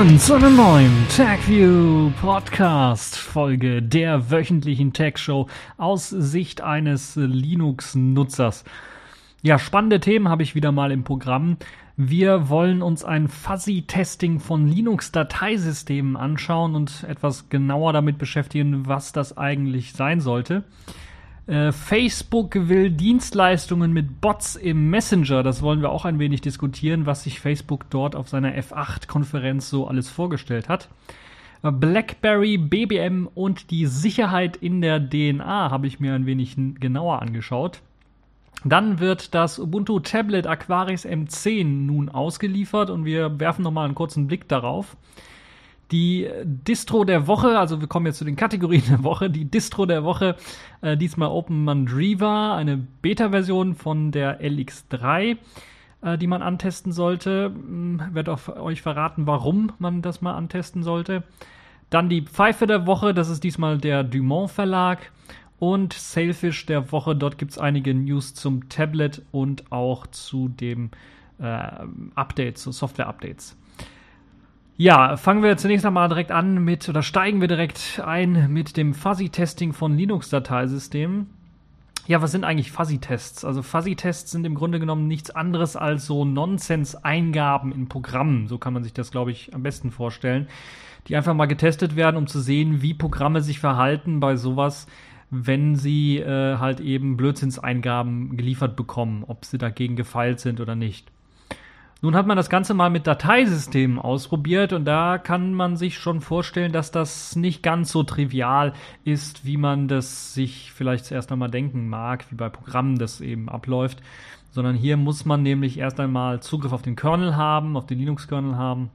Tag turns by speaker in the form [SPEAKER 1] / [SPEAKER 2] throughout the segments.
[SPEAKER 1] Willkommen zu einer neuen TechView Podcast Folge der wöchentlichen Tech Show aus Sicht eines Linux-Nutzers. Ja, spannende Themen habe ich wieder mal im Programm. Wir wollen uns ein Fuzzy-Testing von Linux-Dateisystemen anschauen und etwas genauer damit beschäftigen, was das eigentlich sein sollte. Äh, Facebook will Dienstleistungen mit Bots im Messenger. Das wollen wir auch ein wenig diskutieren, was sich Facebook dort auf seiner F8-Konferenz so alles vorgestellt hat. Äh, BlackBerry, BBM und die Sicherheit in der DNA habe ich mir ein wenig genauer angeschaut. Dann wird das Ubuntu Tablet Aquaris M10 nun ausgeliefert und wir werfen nochmal einen kurzen Blick darauf. Die Distro der Woche, also wir kommen jetzt zu den Kategorien der Woche. Die Distro der Woche, äh, diesmal Open Mandriva, eine Beta-Version von der LX3, äh, die man antesten sollte. Hm, werde euch verraten, warum man das mal antesten sollte. Dann die Pfeife der Woche, das ist diesmal der Dumont Verlag. Und Sailfish der Woche, dort gibt es einige News zum Tablet und auch zu dem äh, Update, zu Software-Updates. Ja, fangen wir zunächst einmal direkt an mit, oder steigen wir direkt ein mit dem Fuzzy-Testing von Linux-Dateisystemen. Ja, was sind eigentlich Fuzzy-Tests? Also Fuzzy-Tests sind im Grunde genommen nichts anderes als so Nonsens-Eingaben in Programmen. So kann man sich das, glaube ich, am besten vorstellen. Die einfach mal getestet werden, um zu sehen, wie Programme sich verhalten bei sowas, wenn sie äh, halt eben Blödsinnseingaben geliefert bekommen, ob sie dagegen gefeilt sind oder nicht. Nun hat man das Ganze mal mit Dateisystemen ausprobiert und da kann man sich schon vorstellen, dass das nicht ganz so trivial ist, wie man das sich vielleicht zuerst einmal denken mag, wie bei Programmen das eben abläuft, sondern hier muss man nämlich erst einmal Zugriff auf den Kernel haben, auf den Linux-Kernel haben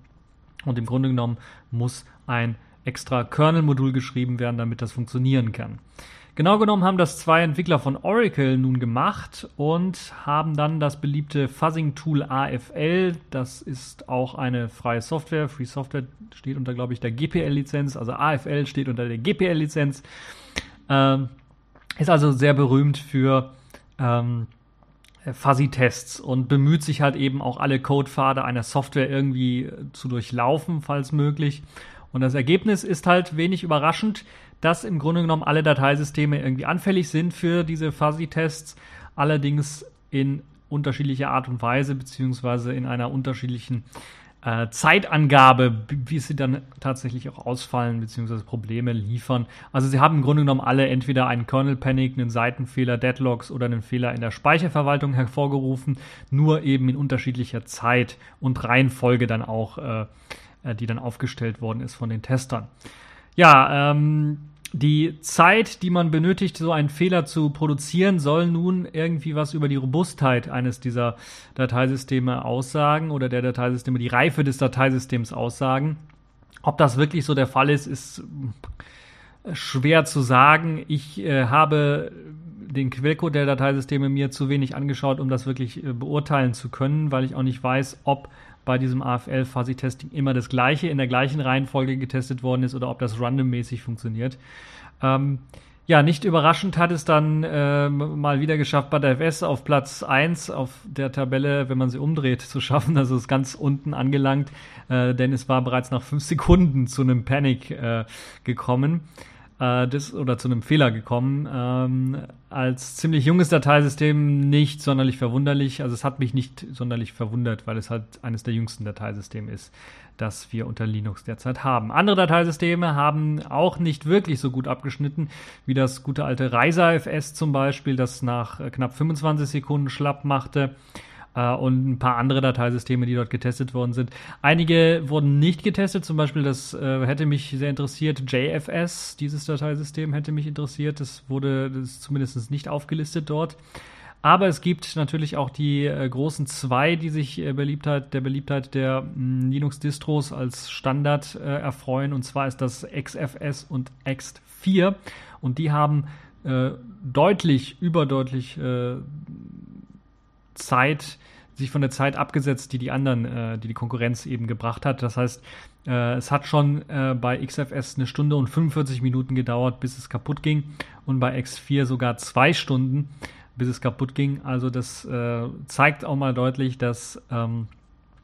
[SPEAKER 1] und im Grunde genommen muss ein extra Kernel-Modul geschrieben werden, damit das funktionieren kann. Genau genommen haben das zwei Entwickler von Oracle nun gemacht und haben dann das beliebte Fuzzing-Tool AFL, das ist auch eine freie Software, Free Software steht unter, glaube ich, der GPL-Lizenz, also AFL steht unter der GPL-Lizenz, ähm, ist also sehr berühmt für ähm, Fuzzy-Tests und bemüht sich halt eben auch alle Codepfade einer Software irgendwie zu durchlaufen, falls möglich. Und das Ergebnis ist halt wenig überraschend dass im Grunde genommen alle Dateisysteme irgendwie anfällig sind für diese Fuzzy-Tests, allerdings in unterschiedlicher Art und Weise, beziehungsweise in einer unterschiedlichen äh, Zeitangabe, wie sie dann tatsächlich auch ausfallen, beziehungsweise Probleme liefern. Also sie haben im Grunde genommen alle entweder einen Kernel-Panic, einen Seitenfehler, Deadlocks oder einen Fehler in der Speicherverwaltung hervorgerufen, nur eben in unterschiedlicher Zeit und Reihenfolge dann auch, äh, äh die dann aufgestellt worden ist von den Testern. Ja, ähm, die Zeit, die man benötigt, so einen Fehler zu produzieren, soll nun irgendwie was über die Robustheit eines dieser Dateisysteme aussagen oder der Dateisysteme, die Reife des Dateisystems aussagen. Ob das wirklich so der Fall ist, ist schwer zu sagen. Ich äh, habe den Quellcode der Dateisysteme mir zu wenig angeschaut, um das wirklich äh, beurteilen zu können, weil ich auch nicht weiß, ob bei diesem AFL Fuzzy Testing immer das gleiche in der gleichen Reihenfolge getestet worden ist oder ob das randommäßig funktioniert. Ähm, ja, nicht überraschend hat es dann äh, mal wieder geschafft, der FS auf Platz 1 auf der Tabelle, wenn man sie umdreht, zu schaffen. Also ist ganz unten angelangt, äh, denn es war bereits nach fünf Sekunden zu einem Panic äh, gekommen äh, das, oder zu einem Fehler gekommen. Ähm, als ziemlich junges Dateisystem nicht sonderlich verwunderlich. Also es hat mich nicht sonderlich verwundert, weil es halt eines der jüngsten Dateisysteme ist, das wir unter Linux derzeit haben. Andere Dateisysteme haben auch nicht wirklich so gut abgeschnitten, wie das gute alte Reiser FS zum Beispiel, das nach knapp 25 Sekunden schlapp machte äh, und ein paar andere Dateisysteme, die dort getestet worden sind. Einige wurden nicht getestet, zum Beispiel das äh, hätte mich sehr interessiert, JFS, dieses Dateisystem hätte mich interessiert, das wurde das zumindest nicht aufgelistet dort. Aber es gibt natürlich auch die äh, großen zwei, die sich äh, Beliebtheit, der Beliebtheit der mm, Linux-Distros als Standard äh, erfreuen. Und zwar ist das XFS und X4. Und die haben äh, deutlich, überdeutlich äh, Zeit, sich von der Zeit abgesetzt, die die anderen, äh, die die Konkurrenz eben gebracht hat. Das heißt, äh, es hat schon äh, bei XFS eine Stunde und 45 Minuten gedauert, bis es kaputt ging und bei X4 sogar zwei Stunden, bis es kaputt ging. Also das äh, zeigt auch mal deutlich, dass ähm,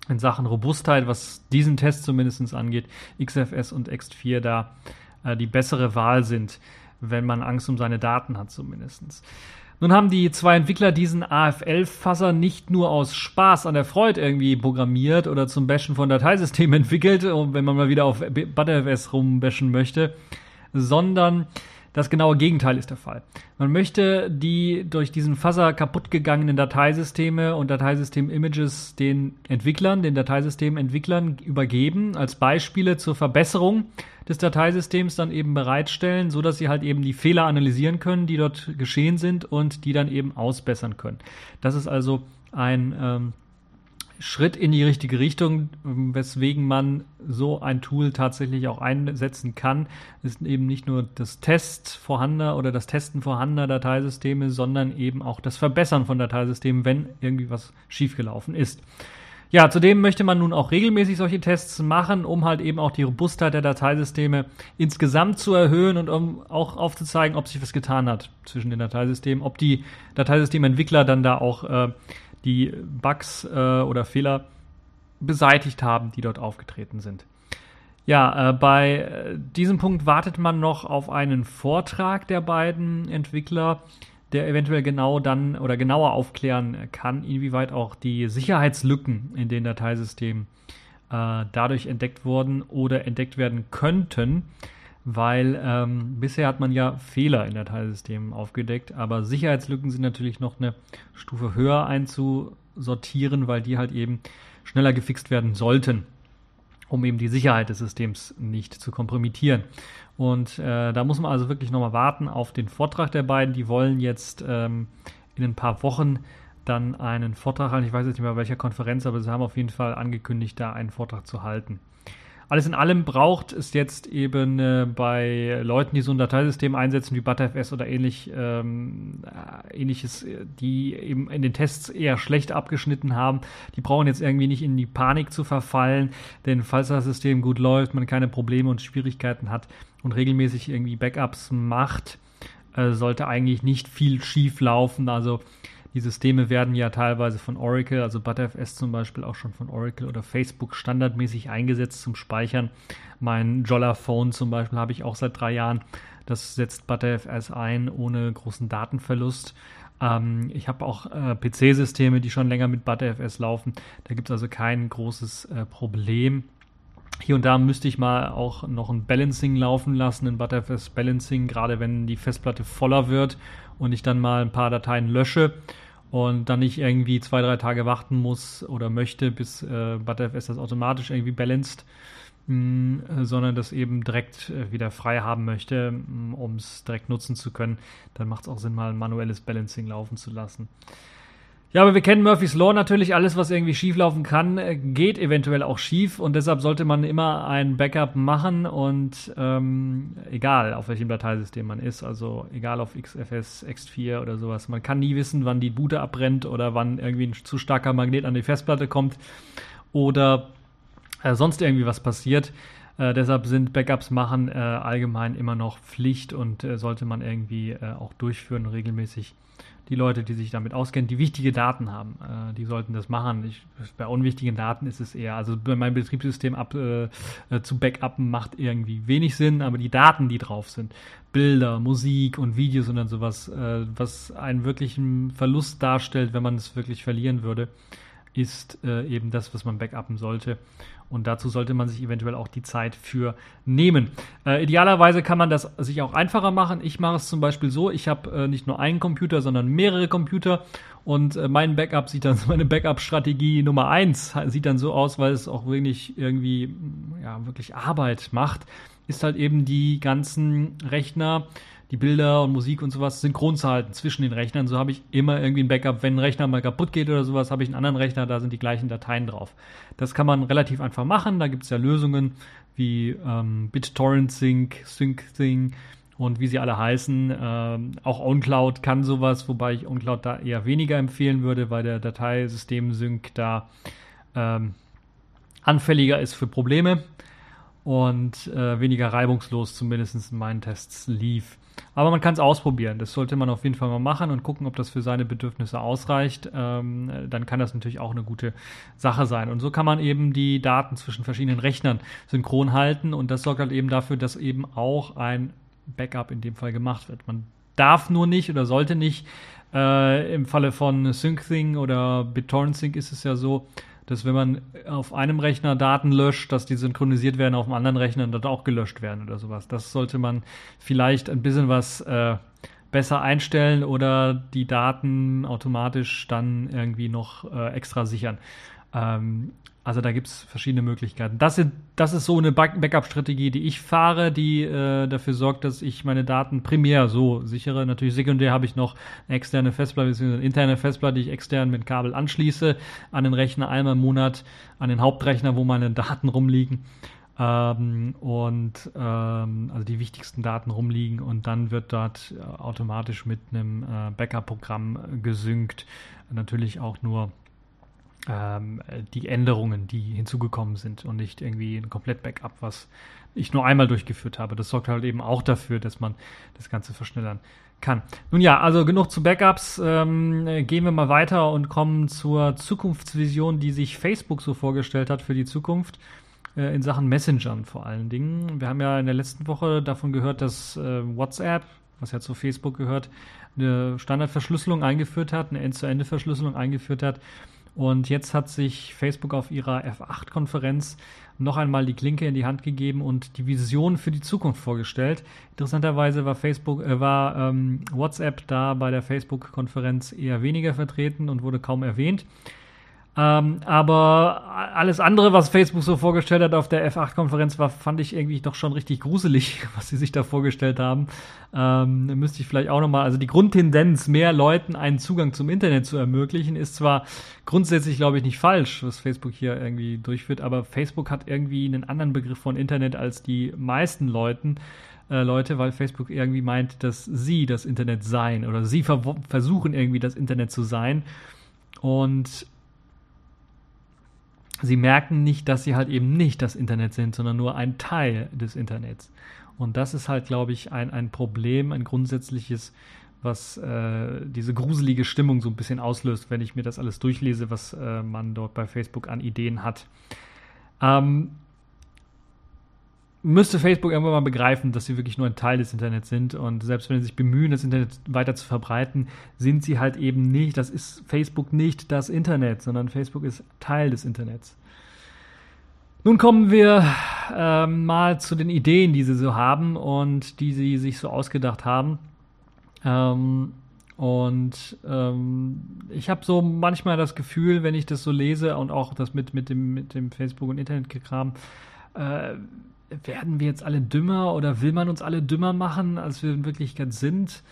[SPEAKER 1] in Sachen Robustheit, was diesen Test zumindest angeht, XFS und X4 da äh, die bessere Wahl sind, wenn man Angst um seine Daten hat zumindest. Nun haben die zwei Entwickler diesen AFL-Fasser nicht nur aus Spaß an der Freude irgendwie programmiert oder zum Bashen von Dateisystemen entwickelt, wenn man mal wieder auf ButterFS rumbashen möchte, sondern das genaue Gegenteil ist der Fall. Man möchte die durch diesen Fuzzer kaputtgegangenen Dateisysteme und Dateisystem-Images den Entwicklern, den Dateisystementwicklern übergeben, als Beispiele zur Verbesserung des Dateisystems dann eben bereitstellen, so dass sie halt eben die Fehler analysieren können, die dort geschehen sind und die dann eben ausbessern können. Das ist also ein ähm, Schritt in die richtige Richtung, weswegen man so ein Tool tatsächlich auch einsetzen kann. ist eben nicht nur das Test vorhandener oder das Testen vorhandener Dateisysteme, sondern eben auch das Verbessern von Dateisystemen, wenn irgendwie was schiefgelaufen ist. Ja, zudem möchte man nun auch regelmäßig solche Tests machen, um halt eben auch die Robustheit der Dateisysteme insgesamt zu erhöhen und um auch aufzuzeigen, ob sich was getan hat zwischen den Dateisystemen, ob die Dateisystementwickler dann da auch äh, die Bugs äh, oder Fehler beseitigt haben, die dort aufgetreten sind. Ja, äh, bei äh, diesem Punkt wartet man noch auf einen Vortrag der beiden Entwickler, der eventuell genau dann oder genauer aufklären kann, inwieweit auch die Sicherheitslücken in den Dateisystemen äh, dadurch entdeckt wurden oder entdeckt werden könnten weil ähm, bisher hat man ja Fehler in Dateisystemen aufgedeckt, aber Sicherheitslücken sind natürlich noch eine Stufe höher einzusortieren, weil die halt eben schneller gefixt werden sollten, um eben die Sicherheit des Systems nicht zu kompromittieren. Und äh, da muss man also wirklich nochmal warten auf den Vortrag der beiden. Die wollen jetzt ähm, in ein paar Wochen dann einen Vortrag halten. Ich weiß jetzt nicht mehr welcher Konferenz, aber sie haben auf jeden Fall angekündigt, da einen Vortrag zu halten. Alles in allem braucht es jetzt eben äh, bei Leuten, die so ein Dateisystem einsetzen wie ButterFS oder ähnlich, ähm, äh, ähnliches, die eben in den Tests eher schlecht abgeschnitten haben, die brauchen jetzt irgendwie nicht in die Panik zu verfallen, denn falls das System gut läuft, man keine Probleme und Schwierigkeiten hat und regelmäßig irgendwie Backups macht, äh, sollte eigentlich nicht viel schief laufen. Also die Systeme werden ja teilweise von Oracle, also ButterFS zum Beispiel auch schon von Oracle oder Facebook standardmäßig eingesetzt zum Speichern. Mein Jolla-Phone zum Beispiel habe ich auch seit drei Jahren. Das setzt ButterFS ein ohne großen Datenverlust. Ähm, ich habe auch äh, PC-Systeme, die schon länger mit ButterFS laufen. Da gibt es also kein großes äh, Problem. Hier und da müsste ich mal auch noch ein Balancing laufen lassen, ein Butterfest Balancing, gerade wenn die Festplatte voller wird und ich dann mal ein paar Dateien lösche und dann nicht irgendwie zwei, drei Tage warten muss oder möchte, bis äh, ButterFS das automatisch irgendwie balanced, mm, sondern das eben direkt äh, wieder frei haben möchte, mm, um es direkt nutzen zu können, dann macht es auch Sinn, mal ein manuelles Balancing laufen zu lassen. Ja, aber wir kennen Murphy's Law natürlich. Alles, was irgendwie schieflaufen kann, äh, geht eventuell auch schief. Und deshalb sollte man immer ein Backup machen. Und ähm, egal auf welchem Dateisystem man ist, also egal auf XFS, X4 oder sowas, man kann nie wissen, wann die Boote abbrennt oder wann irgendwie ein zu starker Magnet an die Festplatte kommt. Oder äh, sonst irgendwie was passiert. Äh, deshalb sind Backups machen äh, allgemein immer noch Pflicht. Und äh, sollte man irgendwie äh, auch durchführen regelmäßig die Leute, die sich damit auskennen, die wichtige Daten haben, äh, die sollten das machen. Ich, bei unwichtigen Daten ist es eher, also mein Betriebssystem ab, äh, äh, zu backuppen macht irgendwie wenig Sinn, aber die Daten, die drauf sind, Bilder, Musik und Videos und dann sowas, äh, was einen wirklichen Verlust darstellt, wenn man es wirklich verlieren würde, ist äh, eben das, was man backuppen sollte. Und dazu sollte man sich eventuell auch die Zeit für nehmen. Äh, idealerweise kann man das sich auch einfacher machen. Ich mache es zum Beispiel so, ich habe äh, nicht nur einen Computer, sondern mehrere Computer. Und äh, mein Backup sieht dann, meine Backup-Strategie Nummer eins sieht dann so aus, weil es auch wirklich irgendwie, ja, wirklich Arbeit macht, ist halt eben die ganzen Rechner, die Bilder und Musik und sowas synchron zu halten zwischen den Rechnern. So habe ich immer irgendwie ein Backup. Wenn ein Rechner mal kaputt geht oder sowas, habe ich einen anderen Rechner, da sind die gleichen Dateien drauf. Das kann man relativ einfach machen. Da gibt es ja Lösungen wie ähm, BitTorrent Sync, SyncThing und wie sie alle heißen. Ähm, auch OnCloud kann sowas, wobei ich OnCloud da eher weniger empfehlen würde, weil der Dateisystem-Sync da ähm, anfälliger ist für Probleme. Und äh, weniger reibungslos zumindest in meinen Tests lief. Aber man kann es ausprobieren. Das sollte man auf jeden Fall mal machen und gucken, ob das für seine Bedürfnisse ausreicht. Ähm, dann kann das natürlich auch eine gute Sache sein. Und so kann man eben die Daten zwischen verschiedenen Rechnern synchron halten und das sorgt halt eben dafür, dass eben auch ein Backup in dem Fall gemacht wird. Man darf nur nicht oder sollte nicht. Äh, Im Falle von SyncThing oder BitTorrent Sync ist es ja so, dass wenn man auf einem Rechner Daten löscht, dass die synchronisiert werden auf dem anderen Rechner und dort auch gelöscht werden oder sowas. Das sollte man vielleicht ein bisschen was äh, besser einstellen oder die Daten automatisch dann irgendwie noch äh, extra sichern. Ähm, also da gibt es verschiedene Möglichkeiten. Das, sind, das ist so eine Backup-Strategie, die ich fahre, die äh, dafür sorgt, dass ich meine Daten primär so sichere. Natürlich sekundär habe ich noch eine externe Festplatte, bzw. eine interne Festplatte, die ich extern mit Kabel anschließe an den Rechner einmal im Monat, an den Hauptrechner, wo meine Daten rumliegen. Ähm, und ähm, also die wichtigsten Daten rumliegen und dann wird dort äh, automatisch mit einem äh, Backup-Programm gesynkt. Natürlich auch nur ähm, die Änderungen, die hinzugekommen sind und nicht irgendwie ein komplett Backup, was ich nur einmal durchgeführt habe. Das sorgt halt eben auch dafür, dass man das Ganze verschnellern kann. Nun ja, also genug zu Backups. Ähm, gehen wir mal weiter und kommen zur Zukunftsvision, die sich Facebook so vorgestellt hat für die Zukunft äh, in Sachen Messengern vor allen Dingen. Wir haben ja in der letzten Woche davon gehört, dass äh, WhatsApp, was ja zu Facebook gehört, eine Standardverschlüsselung eingeführt hat, eine End-zu-Ende-Verschlüsselung eingeführt hat und jetzt hat sich Facebook auf ihrer F8-Konferenz noch einmal die Klinke in die Hand gegeben und die Vision für die Zukunft vorgestellt. Interessanterweise war Facebook, äh, war ähm, WhatsApp da bei der Facebook-Konferenz eher weniger vertreten und wurde kaum erwähnt. Ähm, aber alles andere, was Facebook so vorgestellt hat auf der F8-Konferenz, war, fand ich irgendwie doch schon richtig gruselig, was sie sich da vorgestellt haben. Ähm, müsste ich vielleicht auch nochmal, also die Grundtendenz, mehr Leuten einen Zugang zum Internet zu ermöglichen, ist zwar grundsätzlich, glaube ich, nicht falsch, was Facebook hier irgendwie durchführt, aber Facebook hat irgendwie einen anderen Begriff von Internet als die meisten Leuten. Äh, Leute, weil Facebook irgendwie meint, dass sie das Internet seien oder sie ver versuchen irgendwie das Internet zu sein. Und sie merken nicht, dass sie halt eben nicht das Internet sind, sondern nur ein Teil des Internets. Und das ist halt, glaube ich, ein, ein Problem, ein grundsätzliches, was äh, diese gruselige Stimmung so ein bisschen auslöst, wenn ich mir das alles durchlese, was äh, man dort bei Facebook an Ideen hat. Ähm, müsste Facebook irgendwann mal begreifen, dass sie wirklich nur ein Teil des Internets sind und selbst wenn sie sich bemühen, das Internet weiter zu verbreiten, sind sie halt eben nicht, das ist Facebook nicht das Internet, sondern Facebook ist Teil des Internets. Nun kommen wir äh, mal zu den Ideen, die sie so haben und die sie sich so ausgedacht haben. Ähm, und ähm, ich habe so manchmal das Gefühl, wenn ich das so lese und auch das mit, mit, dem, mit dem Facebook- und Internetgekram, äh, werden wir jetzt alle dümmer oder will man uns alle dümmer machen, als wir in Wirklichkeit sind?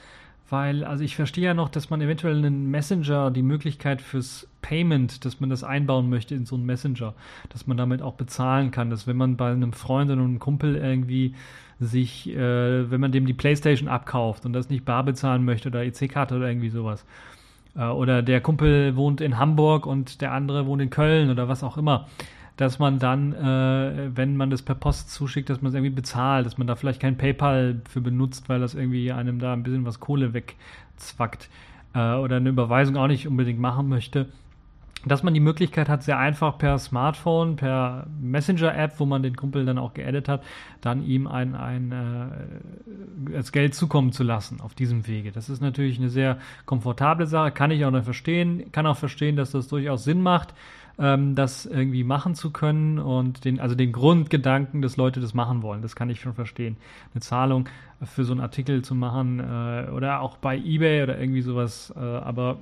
[SPEAKER 1] Weil, also ich verstehe ja noch, dass man eventuell einen Messenger, die Möglichkeit fürs Payment, dass man das einbauen möchte in so einen Messenger, dass man damit auch bezahlen kann, dass wenn man bei einem Freund oder einem Kumpel irgendwie sich, äh, wenn man dem die Playstation abkauft und das nicht bar bezahlen möchte oder EC-Karte oder irgendwie sowas, äh, oder der Kumpel wohnt in Hamburg und der andere wohnt in Köln oder was auch immer, dass man dann, äh, wenn man das per Post zuschickt, dass man es irgendwie bezahlt, dass man da vielleicht kein PayPal für benutzt, weil das irgendwie einem da ein bisschen was Kohle wegzwackt äh, oder eine Überweisung auch nicht unbedingt machen möchte. Dass man die Möglichkeit hat, sehr einfach per Smartphone, per Messenger-App, wo man den Kumpel dann auch geaddet hat, dann ihm ein, ein äh, das Geld zukommen zu lassen auf diesem Wege. Das ist natürlich eine sehr komfortable Sache, kann ich auch noch verstehen, kann auch verstehen, dass das durchaus Sinn macht ähm, das irgendwie machen zu können und den, also den Grundgedanken, dass Leute das machen wollen. Das kann ich schon verstehen. Eine Zahlung für so einen Artikel zu machen äh, oder auch bei eBay oder irgendwie sowas, äh, aber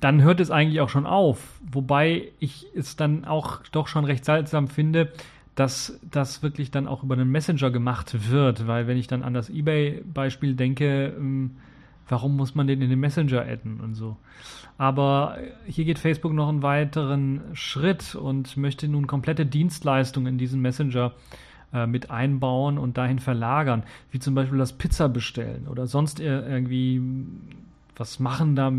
[SPEAKER 1] dann hört es eigentlich auch schon auf. Wobei ich es dann auch doch schon recht seltsam finde, dass das wirklich dann auch über einen Messenger gemacht wird, weil wenn ich dann an das eBay-Beispiel denke, ähm, warum muss man den in den Messenger adden und so. Aber hier geht Facebook noch einen weiteren Schritt und möchte nun komplette Dienstleistungen in diesen Messenger äh, mit einbauen und dahin verlagern, wie zum Beispiel das Pizza bestellen oder sonst irgendwie was machen, da,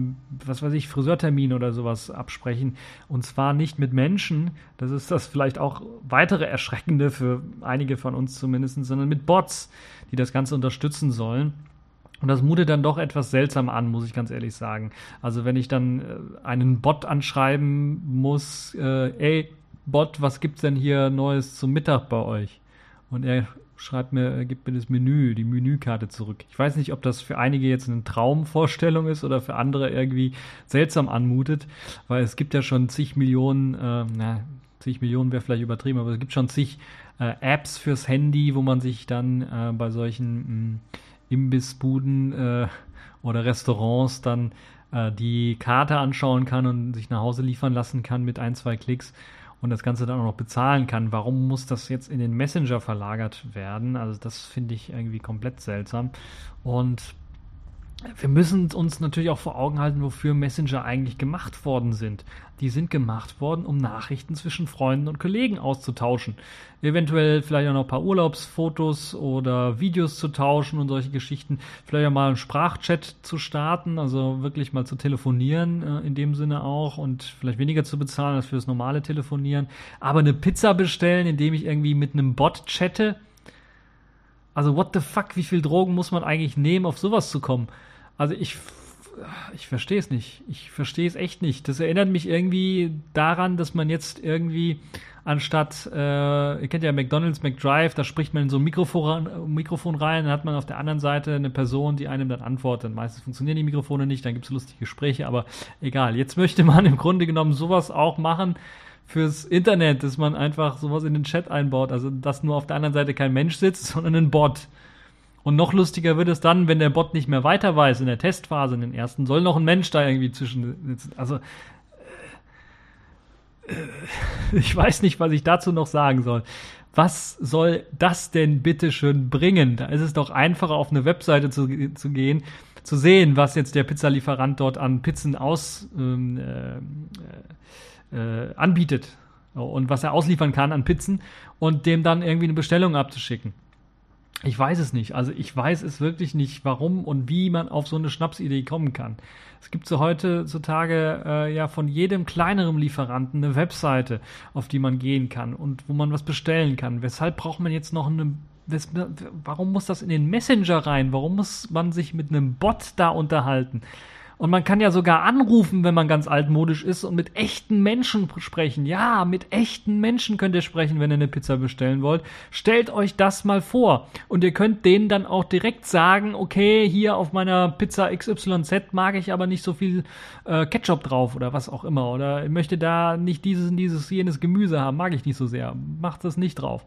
[SPEAKER 1] was weiß ich, Friseurtermin oder sowas absprechen. Und zwar nicht mit Menschen, das ist das vielleicht auch weitere Erschreckende für einige von uns zumindest, sondern mit Bots, die das Ganze unterstützen sollen. Und das mutet dann doch etwas seltsam an, muss ich ganz ehrlich sagen. Also wenn ich dann äh, einen Bot anschreiben muss, äh, ey, Bot, was gibt's denn hier Neues zum Mittag bei euch? Und er schreibt mir, gibt mir das Menü, die Menükarte zurück. Ich weiß nicht, ob das für einige jetzt eine Traumvorstellung ist oder für andere irgendwie seltsam anmutet, weil es gibt ja schon zig Millionen, äh, na, zig Millionen wäre vielleicht übertrieben, aber es gibt schon zig äh, Apps fürs Handy, wo man sich dann äh, bei solchen mh, mm, Imbissbuden äh, oder Restaurants dann äh, die Karte anschauen kann und sich nach Hause liefern lassen kann mit ein, zwei Klicks und das Ganze dann auch noch bezahlen kann. Warum muss das jetzt in den Messenger verlagert werden? Also das finde ich irgendwie komplett seltsam. Und wir müssen uns natürlich auch vor Augen halten, wofür Messenger eigentlich gemacht worden sind. Die sind gemacht worden, um Nachrichten zwischen Freunden und Kollegen auszutauschen. Eventuell vielleicht auch noch ein paar Urlaubsfotos oder Videos zu tauschen und solche Geschichten. Vielleicht auch mal einen Sprachchat zu starten, also wirklich mal zu telefonieren äh, in dem Sinne auch und vielleicht weniger zu bezahlen als für das normale Telefonieren. Aber eine Pizza bestellen, indem ich irgendwie mit einem Bot chatte. Also what the fuck, wie viel Drogen muss man eigentlich nehmen, auf sowas zu kommen? Also ich, ich verstehe es nicht. Ich verstehe es echt nicht. Das erinnert mich irgendwie daran, dass man jetzt irgendwie anstatt, äh, ihr kennt ja McDonald's, McDrive, da spricht man in so ein Mikrofon, Mikrofon rein, dann hat man auf der anderen Seite eine Person, die einem dann antwortet. Meistens funktionieren die Mikrofone nicht, dann gibt es lustige Gespräche, aber egal. Jetzt möchte man im Grunde genommen sowas auch machen fürs Internet, dass man einfach sowas in den Chat einbaut. Also, dass nur auf der anderen Seite kein Mensch sitzt, sondern ein Bot. Und noch lustiger wird es dann, wenn der Bot nicht mehr weiter weiß in der Testphase, in den ersten, soll noch ein Mensch da irgendwie zwischen sitzen. Also, äh, ich weiß nicht, was ich dazu noch sagen soll. Was soll das denn bitte schön bringen? Da ist es doch einfacher, auf eine Webseite zu, zu gehen, zu sehen, was jetzt der Pizzalieferant dort an Pizzen aus, ähm, äh, äh, anbietet und was er ausliefern kann an Pizzen und dem dann irgendwie eine Bestellung abzuschicken. Ich weiß es nicht. Also ich weiß es wirklich nicht, warum und wie man auf so eine Schnapsidee kommen kann. Es gibt so heutzutage äh, ja von jedem kleineren Lieferanten eine Webseite, auf die man gehen kann und wo man was bestellen kann. Weshalb braucht man jetzt noch eine warum muss das in den Messenger rein? Warum muss man sich mit einem Bot da unterhalten? Und man kann ja sogar anrufen, wenn man ganz altmodisch ist und mit echten Menschen sprechen. Ja, mit echten Menschen könnt ihr sprechen, wenn ihr eine Pizza bestellen wollt. Stellt euch das mal vor. Und ihr könnt denen dann auch direkt sagen, okay, hier auf meiner Pizza XYZ mag ich aber nicht so viel äh, Ketchup drauf oder was auch immer. Oder ich möchte da nicht dieses und dieses, jenes Gemüse haben, mag ich nicht so sehr. Macht das nicht drauf.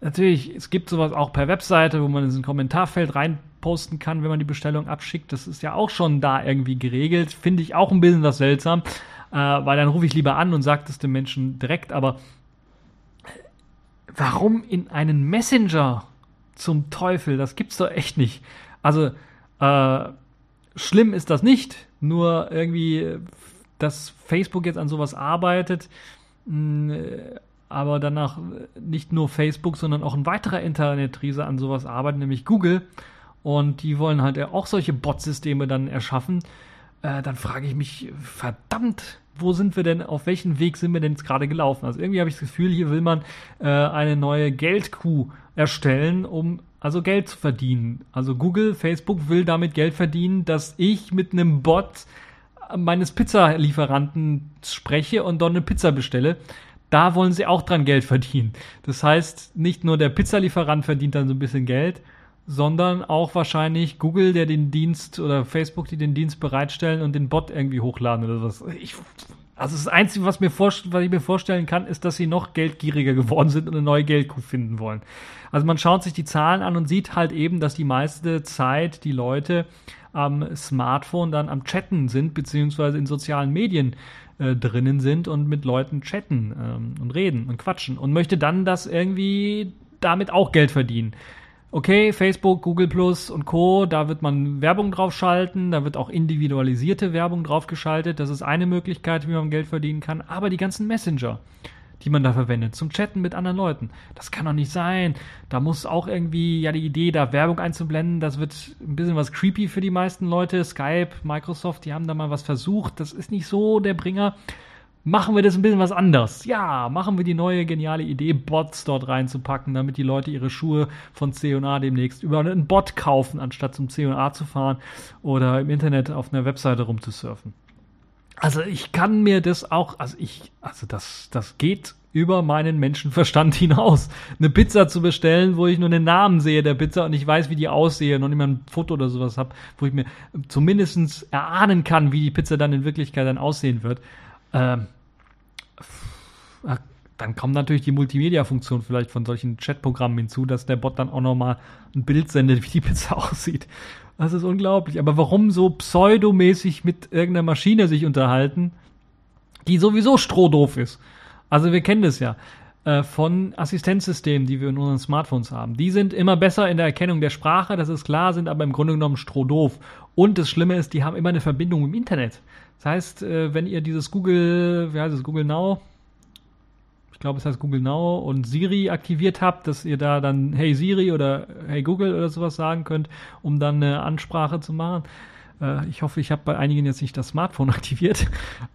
[SPEAKER 1] Natürlich, es gibt sowas auch per Webseite, wo man in ein Kommentarfeld reinposten kann, wenn man die Bestellung abschickt. Das ist ja auch schon da irgendwie geregelt. Finde ich auch ein bisschen was seltsam, äh, weil dann rufe ich lieber an und sage das dem Menschen direkt. Aber warum in einen Messenger zum Teufel? Das gibt's doch echt nicht. Also, äh, schlimm ist das nicht. Nur irgendwie, dass Facebook jetzt an sowas arbeitet. Mh, aber danach nicht nur Facebook, sondern auch ein weiterer Internetriese an sowas arbeitet, nämlich Google. Und die wollen halt auch solche Bot-Systeme dann erschaffen. Äh, dann frage ich mich, verdammt, wo sind wir denn, auf welchen Weg sind wir denn jetzt gerade gelaufen? Also irgendwie habe ich das Gefühl, hier will man äh, eine neue Geldkuh erstellen, um also Geld zu verdienen. Also Google, Facebook will damit Geld verdienen, dass ich mit einem Bot meines Pizzalieferanten spreche und dort eine Pizza bestelle da wollen sie auch dran Geld verdienen. Das heißt, nicht nur der Pizzalieferant verdient dann so ein bisschen Geld, sondern auch wahrscheinlich Google, der den Dienst oder Facebook, die den Dienst bereitstellen und den Bot irgendwie hochladen oder was. Ich, also das Einzige, was, mir was ich mir vorstellen kann, ist, dass sie noch geldgieriger geworden sind und eine neue Geldkuh finden wollen. Also man schaut sich die Zahlen an und sieht halt eben, dass die meiste Zeit die Leute am Smartphone dann am Chatten sind, beziehungsweise in sozialen Medien äh, drinnen sind und mit Leuten chatten ähm, und reden und quatschen und möchte dann das irgendwie damit auch Geld verdienen. Okay, Facebook, Google Plus und Co., da wird man Werbung draufschalten, da wird auch individualisierte Werbung draufgeschaltet. Das ist eine Möglichkeit, wie man Geld verdienen kann. Aber die ganzen Messenger, die man da verwendet, zum Chatten mit anderen Leuten. Das kann doch nicht sein. Da muss auch irgendwie, ja, die Idee, da Werbung einzublenden, das wird ein bisschen was creepy für die meisten Leute. Skype, Microsoft, die haben da mal was versucht. Das ist nicht so der Bringer machen wir das ein bisschen was anders. Ja, machen wir die neue geniale Idee, Bots dort reinzupacken, damit die Leute ihre Schuhe von C&A demnächst über einen Bot kaufen, anstatt zum C&A zu fahren oder im Internet auf einer Webseite rumzusurfen. Also ich kann mir das auch, also ich, also das, das geht über meinen Menschenverstand hinaus. Eine Pizza zu bestellen, wo ich nur den Namen sehe der Pizza und ich weiß, wie die aussehe, noch nicht mal ein Foto oder sowas habe, wo ich mir zumindestens erahnen kann, wie die Pizza dann in Wirklichkeit dann aussehen wird. Ähm, dann kommt natürlich die Multimedia-Funktion vielleicht von solchen Chatprogrammen hinzu, dass der Bot dann auch nochmal ein Bild sendet, wie die Pizza aussieht. Das ist unglaublich. Aber warum so pseudomäßig mit irgendeiner Maschine sich unterhalten, die sowieso strohdoof ist? Also wir kennen das ja äh, von Assistenzsystemen, die wir in unseren Smartphones haben. Die sind immer besser in der Erkennung der Sprache, das ist klar, sind aber im Grunde genommen strohdoof. Und das Schlimme ist, die haben immer eine Verbindung im Internet. Das heißt, äh, wenn ihr dieses Google, wie heißt es, Google Now, ich glaube, es heißt Google Now und Siri aktiviert habt, dass ihr da dann Hey Siri oder Hey Google oder sowas sagen könnt, um dann eine Ansprache zu machen, äh, ich hoffe, ich habe bei einigen jetzt nicht das Smartphone aktiviert,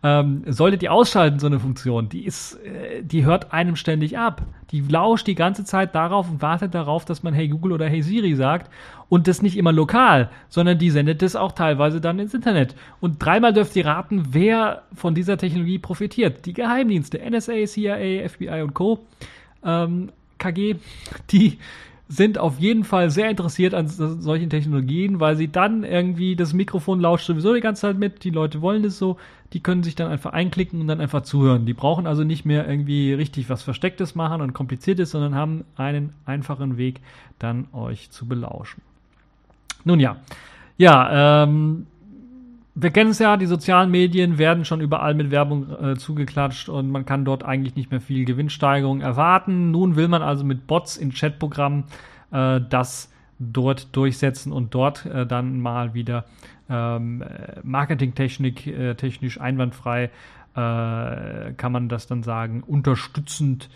[SPEAKER 1] ähm, solltet ihr ausschalten, so eine Funktion. Die ist, äh, die hört einem ständig ab. Die lauscht die ganze Zeit darauf und wartet darauf, dass man Hey Google oder Hey Siri sagt. Und das nicht immer lokal, sondern die sendet das auch teilweise dann ins Internet. Und dreimal dürft ihr raten, wer von dieser Technologie profitiert. Die Geheimdienste, NSA, CIA, FBI und Co. Ähm, KG, die sind auf jeden Fall sehr interessiert an solchen Technologien, weil sie dann irgendwie das Mikrofon lauscht sowieso die ganze Zeit mit. Die Leute wollen das so. Die können sich dann einfach einklicken und dann einfach zuhören. Die brauchen also nicht mehr irgendwie richtig was Verstecktes machen und kompliziertes, sondern haben einen einfachen Weg, dann euch zu belauschen. Nun ja, ja, ähm, wir kennen es ja, die sozialen Medien werden schon überall mit Werbung äh, zugeklatscht und man kann dort eigentlich nicht mehr viel Gewinnsteigerung erwarten. Nun will man also mit Bots in Chatprogrammen äh, das dort durchsetzen und dort äh, dann mal wieder ähm, Marketingtechnik äh, technisch einwandfrei äh, kann man das dann sagen unterstützend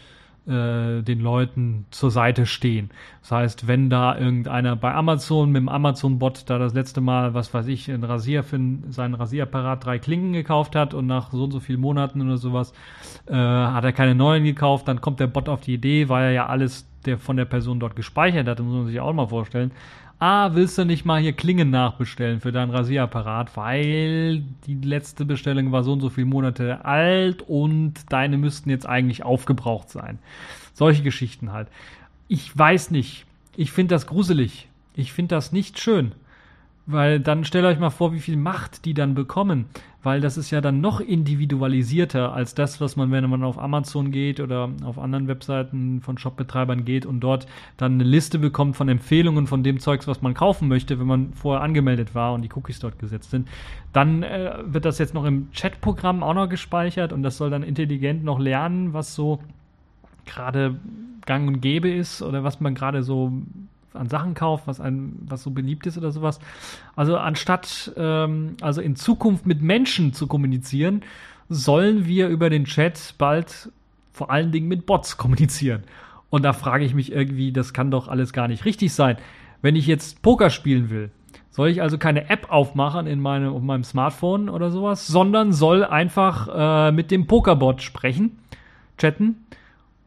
[SPEAKER 1] äh, den Leuten zur Seite stehen. Das heißt, wenn da irgendeiner bei Amazon mit dem Amazon-Bot da das letzte Mal, was weiß ich, ein Rasier für seinen Rasierapparat drei Klingen gekauft hat und nach so und so vielen Monaten oder sowas äh, hat er keine neuen gekauft, dann kommt der Bot auf die Idee, weil er ja alles der von der Person dort gespeichert hat, muss man sich auch mal vorstellen. Ah, willst du nicht mal hier Klingen nachbestellen für deinen Rasierapparat, weil die letzte Bestellung war so und so viele Monate alt und deine müssten jetzt eigentlich aufgebraucht sein. Solche Geschichten halt. Ich weiß nicht. Ich finde das gruselig. Ich finde das nicht schön. Weil dann stellt euch mal vor, wie viel Macht die dann bekommen weil das ist ja dann noch individualisierter als das, was man, wenn man auf Amazon geht oder auf anderen Webseiten von Shopbetreibern geht und dort dann eine Liste bekommt von Empfehlungen von dem Zeugs, was man kaufen möchte, wenn man vorher angemeldet war und die Cookies dort gesetzt sind. Dann äh, wird das jetzt noch im Chatprogramm auch noch gespeichert und das soll dann intelligent noch lernen, was so gerade gang und gäbe ist oder was man gerade so an Sachen kauft, was einem, was so beliebt ist oder sowas. Also anstatt ähm, also in Zukunft mit Menschen zu kommunizieren, sollen wir über den Chat bald vor allen Dingen mit Bots kommunizieren. Und da frage ich mich irgendwie, das kann doch alles gar nicht richtig sein. Wenn ich jetzt Poker spielen will, soll ich also keine App aufmachen in meinem, auf meinem Smartphone oder sowas, sondern soll einfach äh, mit dem Pokerbot sprechen, chatten,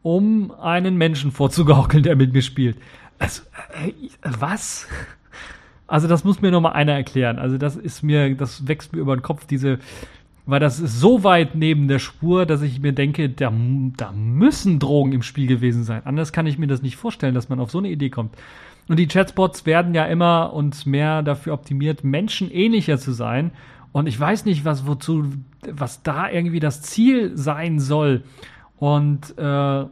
[SPEAKER 1] um einen Menschen vorzugaukeln, der mit mir spielt. Also, äh, was? Also, das muss mir noch mal einer erklären. Also, das ist mir, das wächst mir über den Kopf, diese, weil das ist so weit neben der Spur, dass ich mir denke, da, da müssen Drogen im Spiel gewesen sein. Anders kann ich mir das nicht vorstellen, dass man auf so eine Idee kommt. Und die Chatspots werden ja immer und mehr dafür optimiert, menschenähnlicher zu sein. Und ich weiß nicht, was wozu, was da irgendwie das Ziel sein soll. Und äh,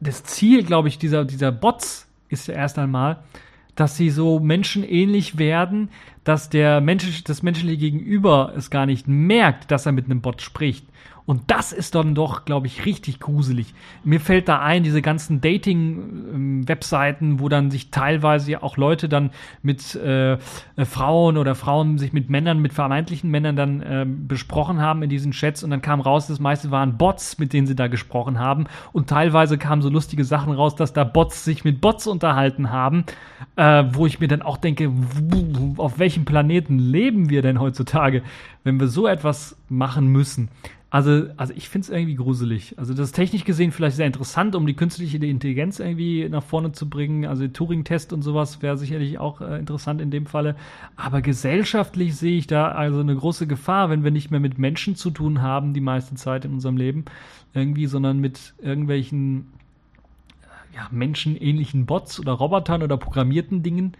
[SPEAKER 1] das Ziel, glaube ich, dieser, dieser Bots ist ja erst einmal, dass sie so menschenähnlich werden, dass der Mensch, das menschliche Gegenüber es gar nicht merkt, dass er mit einem Bot spricht. Und das ist dann doch, glaube ich, richtig gruselig. Mir fällt da ein, diese ganzen Dating-Webseiten, wo dann sich teilweise auch Leute dann mit äh, äh, Frauen oder Frauen sich mit Männern, mit vermeintlichen Männern dann äh, besprochen haben in diesen Chats und dann kam raus, das meiste waren Bots, mit denen sie da gesprochen haben. Und teilweise kamen so lustige Sachen raus, dass da Bots sich mit Bots unterhalten haben, äh, wo ich mir dann auch denke, auf welchem Planeten leben wir denn heutzutage, wenn wir so etwas machen müssen? Also, also ich finde es irgendwie gruselig. Also das ist technisch gesehen vielleicht sehr interessant, um die künstliche Intelligenz irgendwie nach vorne zu bringen. Also Turing-Test und sowas wäre sicherlich auch äh, interessant in dem Falle. Aber gesellschaftlich sehe ich da also eine große Gefahr, wenn wir nicht mehr mit Menschen zu tun haben die meiste Zeit in unserem Leben irgendwie, sondern mit irgendwelchen ja, menschenähnlichen Bots oder Robotern oder programmierten Dingen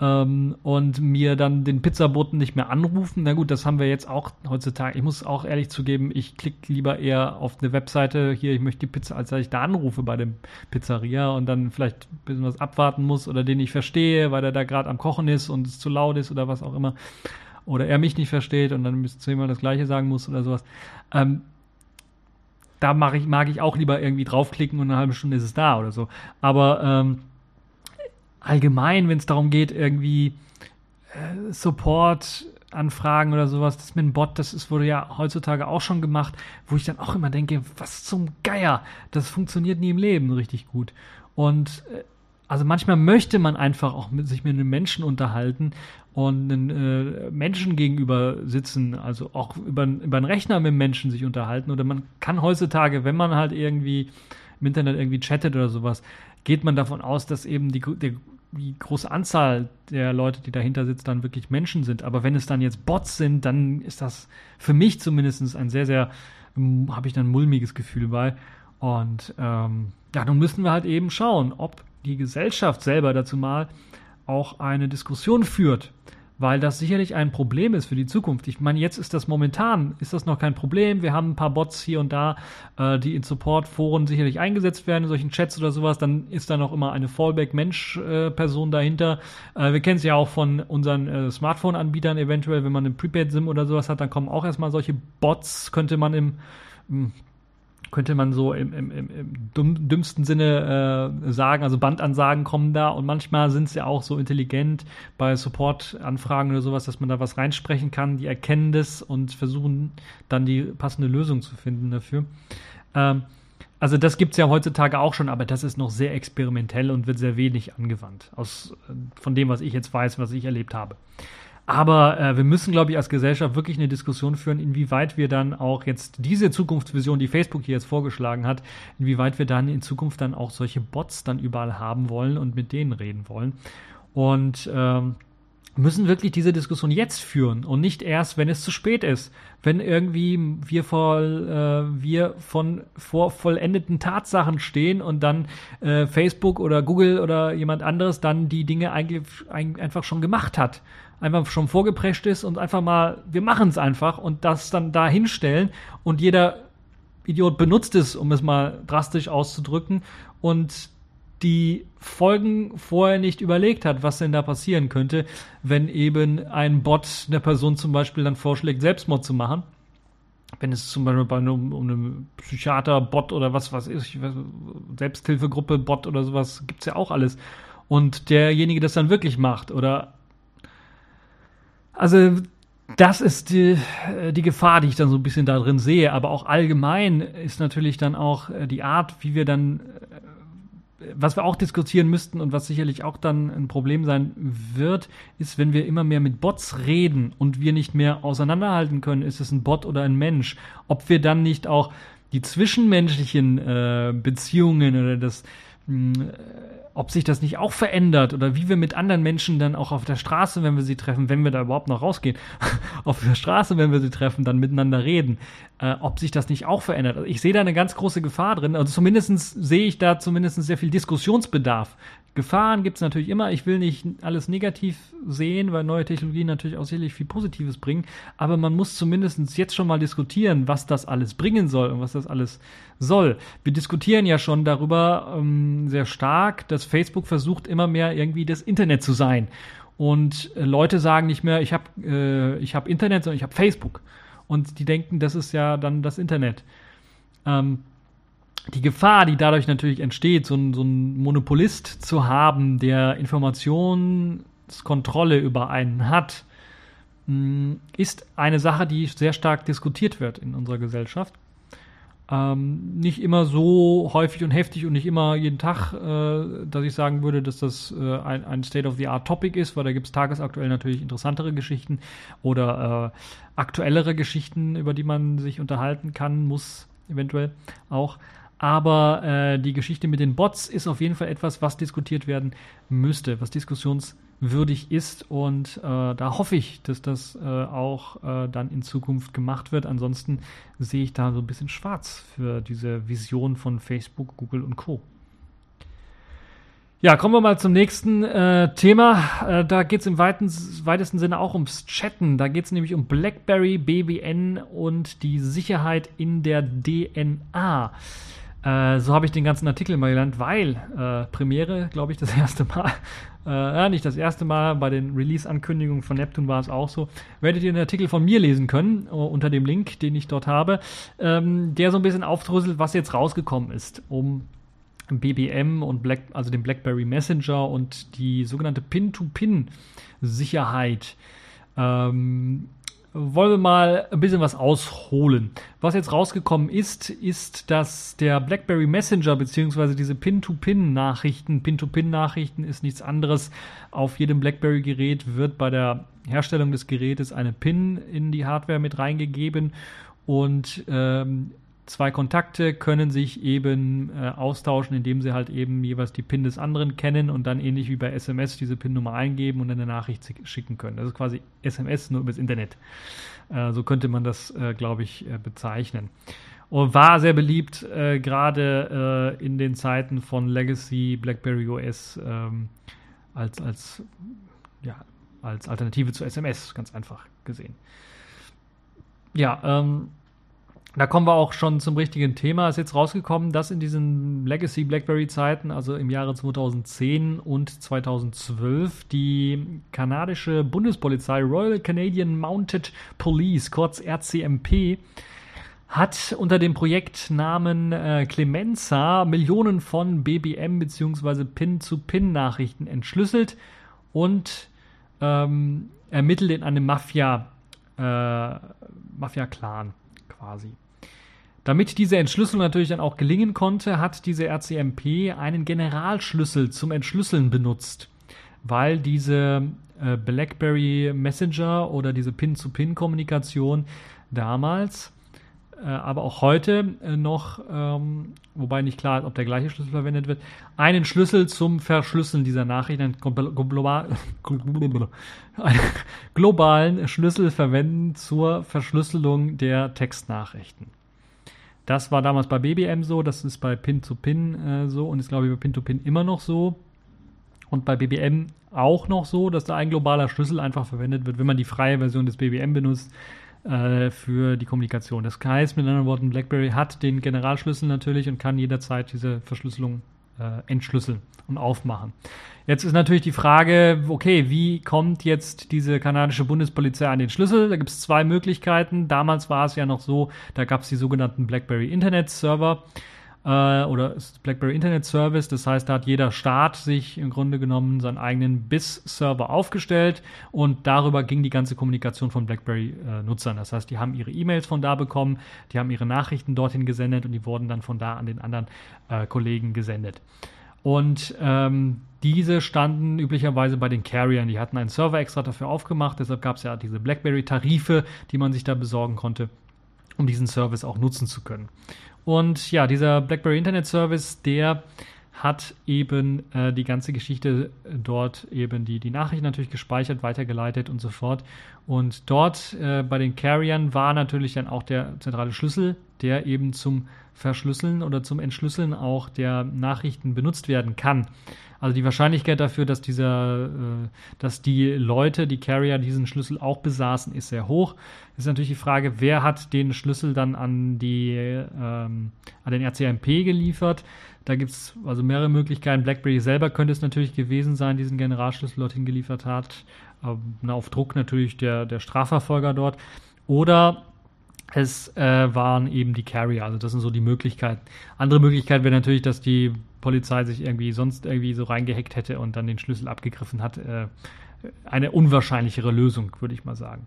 [SPEAKER 1] ähm, und mir dann den Pizzaboten nicht mehr anrufen. Na gut, das haben wir jetzt auch heutzutage. Ich muss auch ehrlich zugeben, ich klicke lieber eher auf eine Webseite, hier, ich möchte die Pizza, als dass ich da anrufe bei dem Pizzeria und dann vielleicht ein bisschen was abwarten muss oder den ich verstehe, weil er da gerade am Kochen ist und es zu laut ist oder was auch immer. Oder er mich nicht versteht und dann bis zehnmal das Gleiche sagen muss oder sowas. Ähm, da mag ich, mag ich auch lieber irgendwie draufklicken und eine halbe Stunde ist es da oder so. Aber ähm, allgemein, wenn es darum geht, irgendwie äh, Support Anfragen oder sowas, das mit dem Bot, das ist, wurde ja heutzutage auch schon gemacht, wo ich dann auch immer denke, was zum Geier, das funktioniert nie im Leben richtig gut. Und äh, also manchmal möchte man einfach auch mit sich mit einem Menschen unterhalten und einen äh, Menschen gegenüber sitzen, also auch über, über einen Rechner mit einem Menschen sich unterhalten. Oder man kann heutzutage, wenn man halt irgendwie im Internet irgendwie chattet oder sowas, geht man davon aus, dass eben die, der, die große Anzahl der Leute, die dahinter sitzt, dann wirklich Menschen sind. Aber wenn es dann jetzt Bots sind, dann ist das für mich zumindest ein sehr, sehr, habe ich dann ein mulmiges Gefühl bei. Und ähm, ja, nun müssen wir halt eben schauen, ob die Gesellschaft selber dazu mal auch eine Diskussion führt weil das sicherlich ein Problem ist für die Zukunft. Ich meine, jetzt ist das momentan, ist das noch kein Problem. Wir haben ein paar Bots hier und da, äh, die in Support-Foren sicherlich eingesetzt werden, in solchen Chats oder sowas. Dann ist da noch immer eine Fallback-Mensch-Person dahinter. Äh, wir kennen es ja auch von unseren äh, Smartphone-Anbietern eventuell, wenn man einen Prepaid-SIM oder sowas hat, dann kommen auch erstmal solche Bots, könnte man im, im könnte man so im, im, im dümmsten Sinne äh, sagen, also Bandansagen kommen da und manchmal sind sie auch so intelligent bei Support-Anfragen oder sowas, dass man da was reinsprechen kann, die erkennen das und versuchen dann die passende Lösung zu finden dafür. Ähm, also das gibt es ja heutzutage auch schon, aber das ist noch sehr experimentell und wird sehr wenig angewandt, aus, äh, von dem, was ich jetzt weiß, was ich erlebt habe. Aber äh, wir müssen, glaube ich, als Gesellschaft wirklich eine Diskussion führen, inwieweit wir dann auch jetzt diese Zukunftsvision, die Facebook hier jetzt vorgeschlagen hat, inwieweit wir dann in Zukunft dann auch solche Bots dann überall haben wollen und mit denen reden wollen. Und ähm, müssen wirklich diese Diskussion jetzt führen und nicht erst, wenn es zu spät ist. Wenn irgendwie wir vor äh, wir von vor vollendeten Tatsachen stehen und dann äh, Facebook oder Google oder jemand anderes dann die Dinge eigentlich ein, einfach schon gemacht hat einfach schon vorgeprescht ist und einfach mal, wir machen es einfach und das dann da hinstellen und jeder Idiot benutzt es, um es mal drastisch auszudrücken und die Folgen vorher nicht überlegt hat, was denn da passieren könnte, wenn eben ein Bot der Person zum Beispiel dann vorschlägt, Selbstmord zu machen. Wenn es zum Beispiel bei einem, um einem Psychiater-Bot oder was was ist, Selbsthilfegruppe-Bot oder sowas, gibt's ja auch alles. Und derjenige das dann wirklich macht oder also das ist die, äh, die Gefahr, die ich dann so ein bisschen da drin sehe. Aber auch allgemein ist natürlich dann auch äh, die Art, wie wir dann, äh, was wir auch diskutieren müssten und was sicherlich auch dann ein Problem sein wird, ist, wenn wir immer mehr mit Bots reden und wir nicht mehr auseinanderhalten können, ist es ein Bot oder ein Mensch. Ob wir dann nicht auch die zwischenmenschlichen äh, Beziehungen oder das mh, hm, ob sich das nicht auch verändert oder wie wir mit anderen Menschen dann auch auf der Straße, wenn wir sie treffen, wenn wir da überhaupt noch rausgehen, auf der Straße, wenn wir sie treffen, dann miteinander reden, äh, ob sich das nicht auch verändert. Also ich sehe da eine ganz große Gefahr drin. Also zumindest sehe ich da zumindest sehr viel Diskussionsbedarf. Gefahren gibt es natürlich immer. Ich will nicht alles negativ sehen, weil neue Technologien natürlich auch sicherlich viel Positives bringen. Aber man muss zumindest jetzt schon mal diskutieren, was das alles bringen soll und was das alles soll. Wir diskutieren ja schon darüber ähm, sehr stark, dass Facebook versucht, immer mehr irgendwie das Internet zu sein. Und äh, Leute sagen nicht mehr, ich habe äh, hab Internet, sondern ich habe Facebook. Und die denken, das ist ja dann das Internet. Ähm, die Gefahr, die dadurch natürlich entsteht, so ein, so ein Monopolist zu haben, der Informationskontrolle über einen hat, mm, ist eine Sache, die sehr stark diskutiert wird in unserer Gesellschaft. Ähm, nicht immer so häufig und heftig und nicht immer jeden Tag, äh, dass ich sagen würde, dass das äh, ein, ein State-of-the-Art-Topic ist, weil da gibt es tagesaktuell natürlich interessantere Geschichten oder äh, aktuellere Geschichten, über die man sich unterhalten kann, muss eventuell auch. Aber äh, die Geschichte mit den Bots ist auf jeden Fall etwas, was diskutiert werden müsste, was diskussionswürdig ist. Und äh, da hoffe ich, dass das äh, auch äh, dann in Zukunft gemacht wird. Ansonsten sehe ich da so ein bisschen schwarz für diese Vision von Facebook, Google und Co. Ja, kommen wir mal zum nächsten äh, Thema. Äh, da geht es im weiten, weitesten Sinne auch ums Chatten. Da geht es nämlich um BlackBerry, BBN und die Sicherheit in der DNA. Äh, so habe ich den ganzen Artikel mal gelernt, weil äh, Premiere, glaube ich, das erste Mal, äh, nicht das erste Mal, bei den Release-Ankündigungen von Neptun war es auch so, werdet ihr den Artikel von mir lesen können, uh, unter dem Link, den ich dort habe, ähm, der so ein bisschen aufdröselt, was jetzt rausgekommen ist, um BBM und Black, also den BlackBerry Messenger und die sogenannte Pin-to-Pin-Sicherheit. Ähm, wollen wir mal ein bisschen was ausholen. Was jetzt rausgekommen ist, ist, dass der BlackBerry Messenger beziehungsweise diese Pin-to-Pin-Nachrichten, Pin-to-Pin-Nachrichten ist nichts anderes. Auf jedem BlackBerry-Gerät wird bei der Herstellung des Gerätes eine Pin in die Hardware mit reingegeben und ähm, zwei Kontakte können sich eben äh, austauschen, indem sie halt eben jeweils die PIN des anderen kennen und dann ähnlich wie bei SMS diese PIN-Nummer eingeben und eine Nachricht schicken können. Das ist quasi SMS nur übers Internet. Äh, so könnte man das, äh, glaube ich, äh, bezeichnen. Und war sehr beliebt, äh, gerade äh, in den Zeiten von Legacy BlackBerry OS ähm, als, als, ja, als Alternative zu SMS, ganz einfach gesehen. Ja, ähm, da kommen wir auch schon zum richtigen Thema. Es ist jetzt rausgekommen, dass in diesen Legacy BlackBerry Zeiten, also im Jahre 2010 und 2012, die kanadische Bundespolizei Royal Canadian Mounted Police, kurz RCMP, hat unter dem Projektnamen äh, Clemenza Millionen von BBM bzw. Pin-zu-Pin-Nachrichten entschlüsselt und ähm, ermittelt in einem Mafia, äh, Mafia-Clan quasi. Damit diese Entschlüsselung natürlich dann auch gelingen konnte, hat diese RCMP einen Generalschlüssel zum Entschlüsseln benutzt, weil diese äh, BlackBerry Messenger oder diese Pin-zu-Pin-Kommunikation damals, aber auch heute äh, noch, ähm, wobei nicht klar ist, ob der gleiche Schlüssel verwendet wird, einen Schlüssel zum Verschlüsseln dieser Nachrichten, einen, global, einen globalen Schlüssel verwenden zur Verschlüsselung der Textnachrichten. Das war damals bei BBM so, das ist bei Pin-to-Pin äh, so und ist, glaube ich, bei Pin-to-Pin immer noch so. Und bei BBM auch noch so, dass da ein globaler Schlüssel einfach verwendet wird, wenn man die freie Version des BBM benutzt äh, für die Kommunikation. Das heißt mit anderen Worten, BlackBerry hat den Generalschlüssel natürlich und kann jederzeit diese Verschlüsselung äh, entschlüsseln und aufmachen. Jetzt ist natürlich die Frage, okay, wie kommt jetzt diese kanadische Bundespolizei an den Schlüssel? Da gibt es zwei Möglichkeiten. Damals war es ja noch so, da gab es die sogenannten BlackBerry Internet Server oder BlackBerry Internet Service. Das heißt, da hat jeder Staat sich im Grunde genommen seinen eigenen BIS-Server aufgestellt und darüber ging die ganze Kommunikation von BlackBerry-Nutzern. Äh, das heißt, die haben ihre E-Mails von da bekommen, die haben ihre Nachrichten dorthin gesendet und die wurden dann von da an den anderen äh, Kollegen gesendet. Und ähm, diese standen üblicherweise bei den Carriern. Die hatten einen Server extra dafür aufgemacht. Deshalb gab es ja diese BlackBerry-Tarife, die man sich da besorgen konnte, um diesen Service auch nutzen zu können. Und ja, dieser BlackBerry Internet Service, der hat eben äh, die ganze Geschichte dort eben die, die Nachricht natürlich gespeichert, weitergeleitet und so fort. Und dort äh, bei den Carriern war natürlich dann auch der zentrale Schlüssel, der eben zum Verschlüsseln oder zum Entschlüsseln auch der Nachrichten benutzt werden kann. Also die Wahrscheinlichkeit dafür, dass dieser, äh, dass die Leute, die Carrier diesen Schlüssel auch besaßen, ist sehr hoch. Ist natürlich die Frage, wer hat den Schlüssel dann an die ähm, an den RCMP geliefert? Da gibt es also mehrere Möglichkeiten. BlackBerry selber könnte es natürlich gewesen sein, diesen Generalschlüssel dorthin geliefert hat. Ähm, auf Druck natürlich der, der Strafverfolger dort. Oder es äh, waren eben die Carrier. Also das sind so die Möglichkeiten. Andere Möglichkeit wäre natürlich, dass die Polizei sich irgendwie sonst irgendwie so reingehackt hätte und dann den Schlüssel abgegriffen hat. Äh, eine unwahrscheinlichere Lösung, würde ich mal sagen.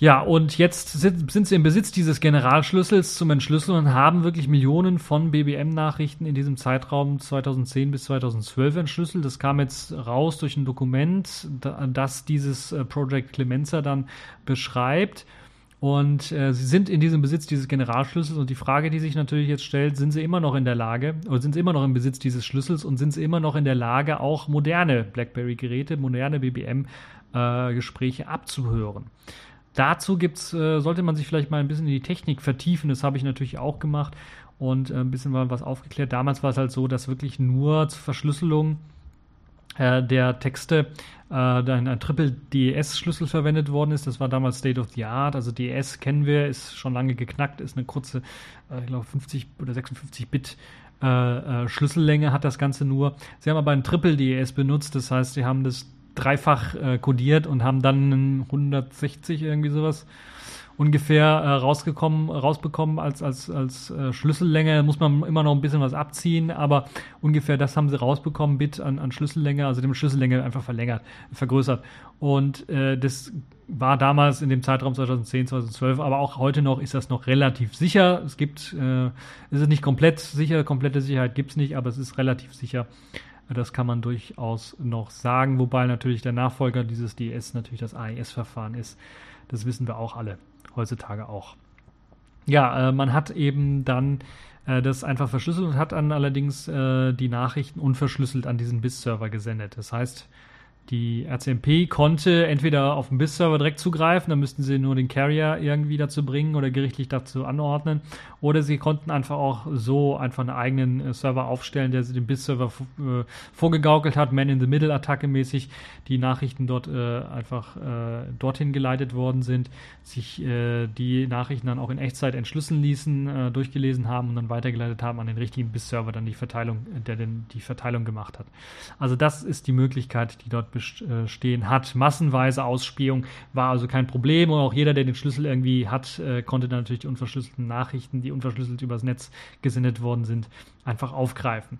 [SPEAKER 1] Ja, und jetzt sind, sind, sie im Besitz dieses Generalschlüssels zum Entschlüsseln und haben wirklich Millionen von BBM-Nachrichten in diesem Zeitraum 2010 bis 2012 entschlüsselt. Das kam jetzt raus durch ein Dokument, das dieses äh, Project Clemenza dann beschreibt. Und äh, sie sind in diesem Besitz dieses Generalschlüssels und die Frage, die sich natürlich jetzt stellt, sind sie immer noch in der Lage oder sind sie immer noch im Besitz dieses Schlüssels und sind sie immer noch in der Lage, auch moderne BlackBerry-Geräte, moderne BBM-Gespräche äh, abzuhören? Dazu gibt's, äh, sollte man sich vielleicht mal ein bisschen in die Technik vertiefen. Das habe ich natürlich auch gemacht und äh, ein bisschen was aufgeklärt. Damals war es halt so, dass wirklich nur zur Verschlüsselung äh, der Texte äh, ein, ein Triple DES-Schlüssel verwendet worden ist. Das war damals State of the Art. Also DES kennen wir, ist schon lange geknackt, ist eine kurze, äh, ich glaube 50 oder 56 Bit äh, äh, Schlüssellänge hat das Ganze nur. Sie haben aber ein Triple DES benutzt, das heißt, sie haben das dreifach codiert und haben dann 160 irgendwie sowas ungefähr äh, rausgekommen, rausbekommen als, als, als äh, Schlüssellänge. Muss man immer noch ein bisschen was abziehen, aber ungefähr das haben sie rausbekommen, Bit an, an Schlüssellänge, also dem Schlüssellänge einfach verlängert, vergrößert. Und äh, das war damals in dem Zeitraum 2010, 2012, aber auch heute noch ist das noch relativ sicher. Es gibt, äh, es ist nicht komplett sicher, komplette Sicherheit gibt es nicht, aber es ist relativ sicher. Das kann man durchaus noch sagen, wobei natürlich der Nachfolger dieses DS natürlich das AES-Verfahren ist. Das wissen wir auch alle, heutzutage auch. Ja, äh, man hat eben dann äh, das einfach verschlüsselt und hat dann allerdings äh, die Nachrichten unverschlüsselt an diesen BIS-Server gesendet. Das heißt, die RCMP konnte entweder auf den BIS-Server direkt zugreifen, dann müssten sie nur den Carrier irgendwie dazu bringen oder gerichtlich dazu anordnen, oder sie konnten einfach auch so einfach einen eigenen äh, Server aufstellen, der sie dem BIS-Server äh, vorgegaukelt hat, Man-in-the-Middle-Attacke mäßig, die Nachrichten dort äh, einfach äh, dorthin geleitet worden sind, sich äh, die Nachrichten dann auch in Echtzeit entschlüsseln ließen, durchgelesen haben und dann weitergeleitet haben an den richtigen BIS-Server, dann die Verteilung, der denn die Verteilung gemacht hat. Also das ist die Möglichkeit, die dort bestehen hat. Massenweise Ausspähung war also kein Problem und auch jeder, der den Schlüssel irgendwie hat, konnte dann natürlich die unverschlüsselten Nachrichten, die unverschlüsselt übers Netz gesendet worden sind, einfach aufgreifen.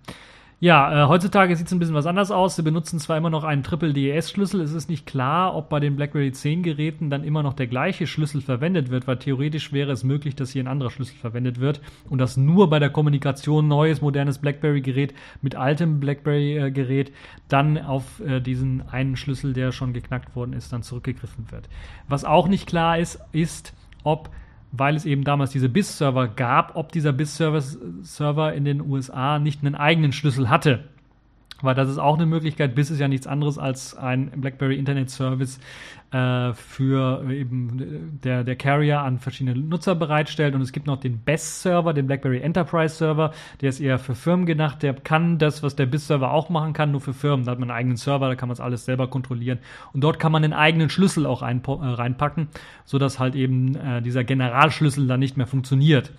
[SPEAKER 1] Ja, äh, heutzutage sieht es ein bisschen was anders aus. Sie benutzen zwar immer noch einen Triple DES-Schlüssel. Es ist nicht klar, ob bei den BlackBerry 10 Geräten dann immer noch der gleiche Schlüssel verwendet wird, weil theoretisch wäre es möglich, dass hier ein anderer Schlüssel verwendet wird und dass nur bei der Kommunikation neues, modernes BlackBerry-Gerät mit altem BlackBerry-Gerät dann auf äh, diesen einen Schlüssel, der schon geknackt worden ist, dann zurückgegriffen wird. Was auch nicht klar ist, ist, ob weil es eben damals diese BIS-Server gab, ob dieser BIS-Server in den USA nicht einen eigenen Schlüssel hatte. Weil das ist auch eine Möglichkeit. BIS ist ja nichts anderes als ein BlackBerry Internet Service, äh, für eben der, der Carrier an verschiedene Nutzer bereitstellt. Und es gibt noch den BES-Server, den BlackBerry Enterprise Server, der ist eher für Firmen gedacht. Der kann das, was der BIS-Server auch machen kann, nur für Firmen. Da hat man einen eigenen Server, da kann man es alles selber kontrollieren. Und dort kann man den eigenen Schlüssel auch rein, äh, reinpacken, sodass halt eben äh, dieser Generalschlüssel dann nicht mehr funktioniert.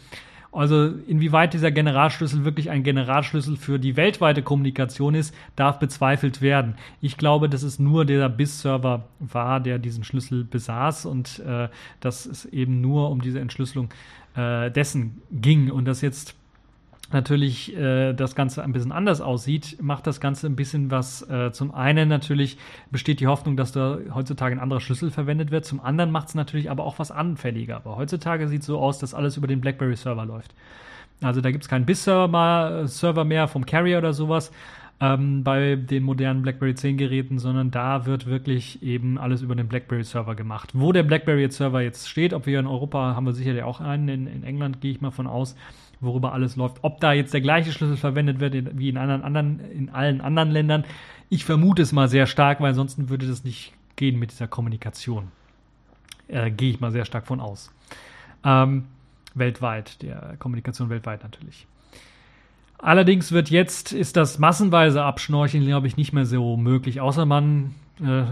[SPEAKER 1] Also inwieweit dieser Generalschlüssel wirklich ein Generalschlüssel für die weltweite Kommunikation ist, darf bezweifelt werden. Ich glaube, dass es nur der BIS-Server war, der diesen Schlüssel besaß und äh, dass es eben nur um diese Entschlüsselung äh, dessen ging und dass jetzt natürlich äh, das Ganze ein bisschen anders aussieht, macht das Ganze ein bisschen was. Äh, zum einen natürlich besteht die Hoffnung, dass da heutzutage ein anderer Schlüssel verwendet wird. Zum anderen macht es natürlich aber auch was anfälliger. Aber heutzutage sieht es so aus, dass alles über den BlackBerry-Server läuft. Also da gibt es keinen BIS-Server Server mehr vom Carrier oder sowas ähm, bei den modernen BlackBerry 10 Geräten, sondern da wird wirklich eben alles über den BlackBerry-Server gemacht. Wo der BlackBerry-Server jetzt steht, ob wir in Europa haben wir sicherlich auch einen, in, in England gehe ich mal von aus, worüber alles läuft. Ob da jetzt der gleiche Schlüssel verwendet wird wie in, anderen, anderen, in allen anderen Ländern, ich vermute es mal sehr stark, weil ansonsten würde das nicht gehen mit dieser Kommunikation. Äh, Gehe ich mal sehr stark von aus. Ähm, weltweit, der Kommunikation weltweit natürlich. Allerdings wird jetzt, ist das massenweise Abschnorcheln, glaube ich, nicht mehr so möglich, außer man äh,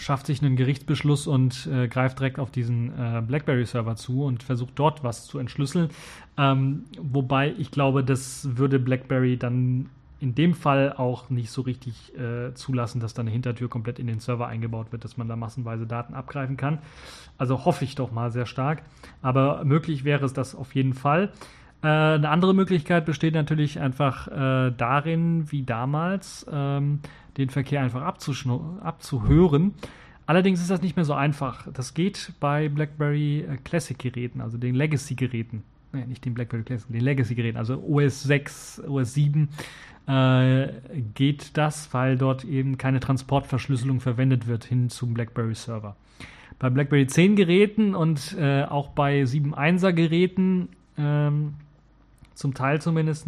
[SPEAKER 1] schafft sich einen Gerichtsbeschluss und äh, greift direkt auf diesen äh, BlackBerry-Server zu und versucht dort was zu entschlüsseln. Ähm, wobei ich glaube, das würde BlackBerry dann in dem Fall auch nicht so richtig äh, zulassen, dass da eine Hintertür komplett in den Server eingebaut wird, dass man da massenweise Daten abgreifen kann. Also hoffe ich doch mal sehr stark. Aber möglich wäre es das auf jeden Fall. Äh, eine andere Möglichkeit besteht natürlich einfach äh, darin, wie damals, ähm, den Verkehr einfach abzuhören. Allerdings ist das nicht mehr so einfach. Das geht bei BlackBerry äh, Classic Geräten, also den Legacy Geräten. Nee, nicht den BlackBerry Classic, den Legacy Geräten, also OS 6, OS 7 äh, geht das, weil dort eben keine Transportverschlüsselung verwendet wird hin zum BlackBerry Server. Bei BlackBerry 10 Geräten und äh, auch bei 7.1er Geräten, ähm, zum Teil zumindest,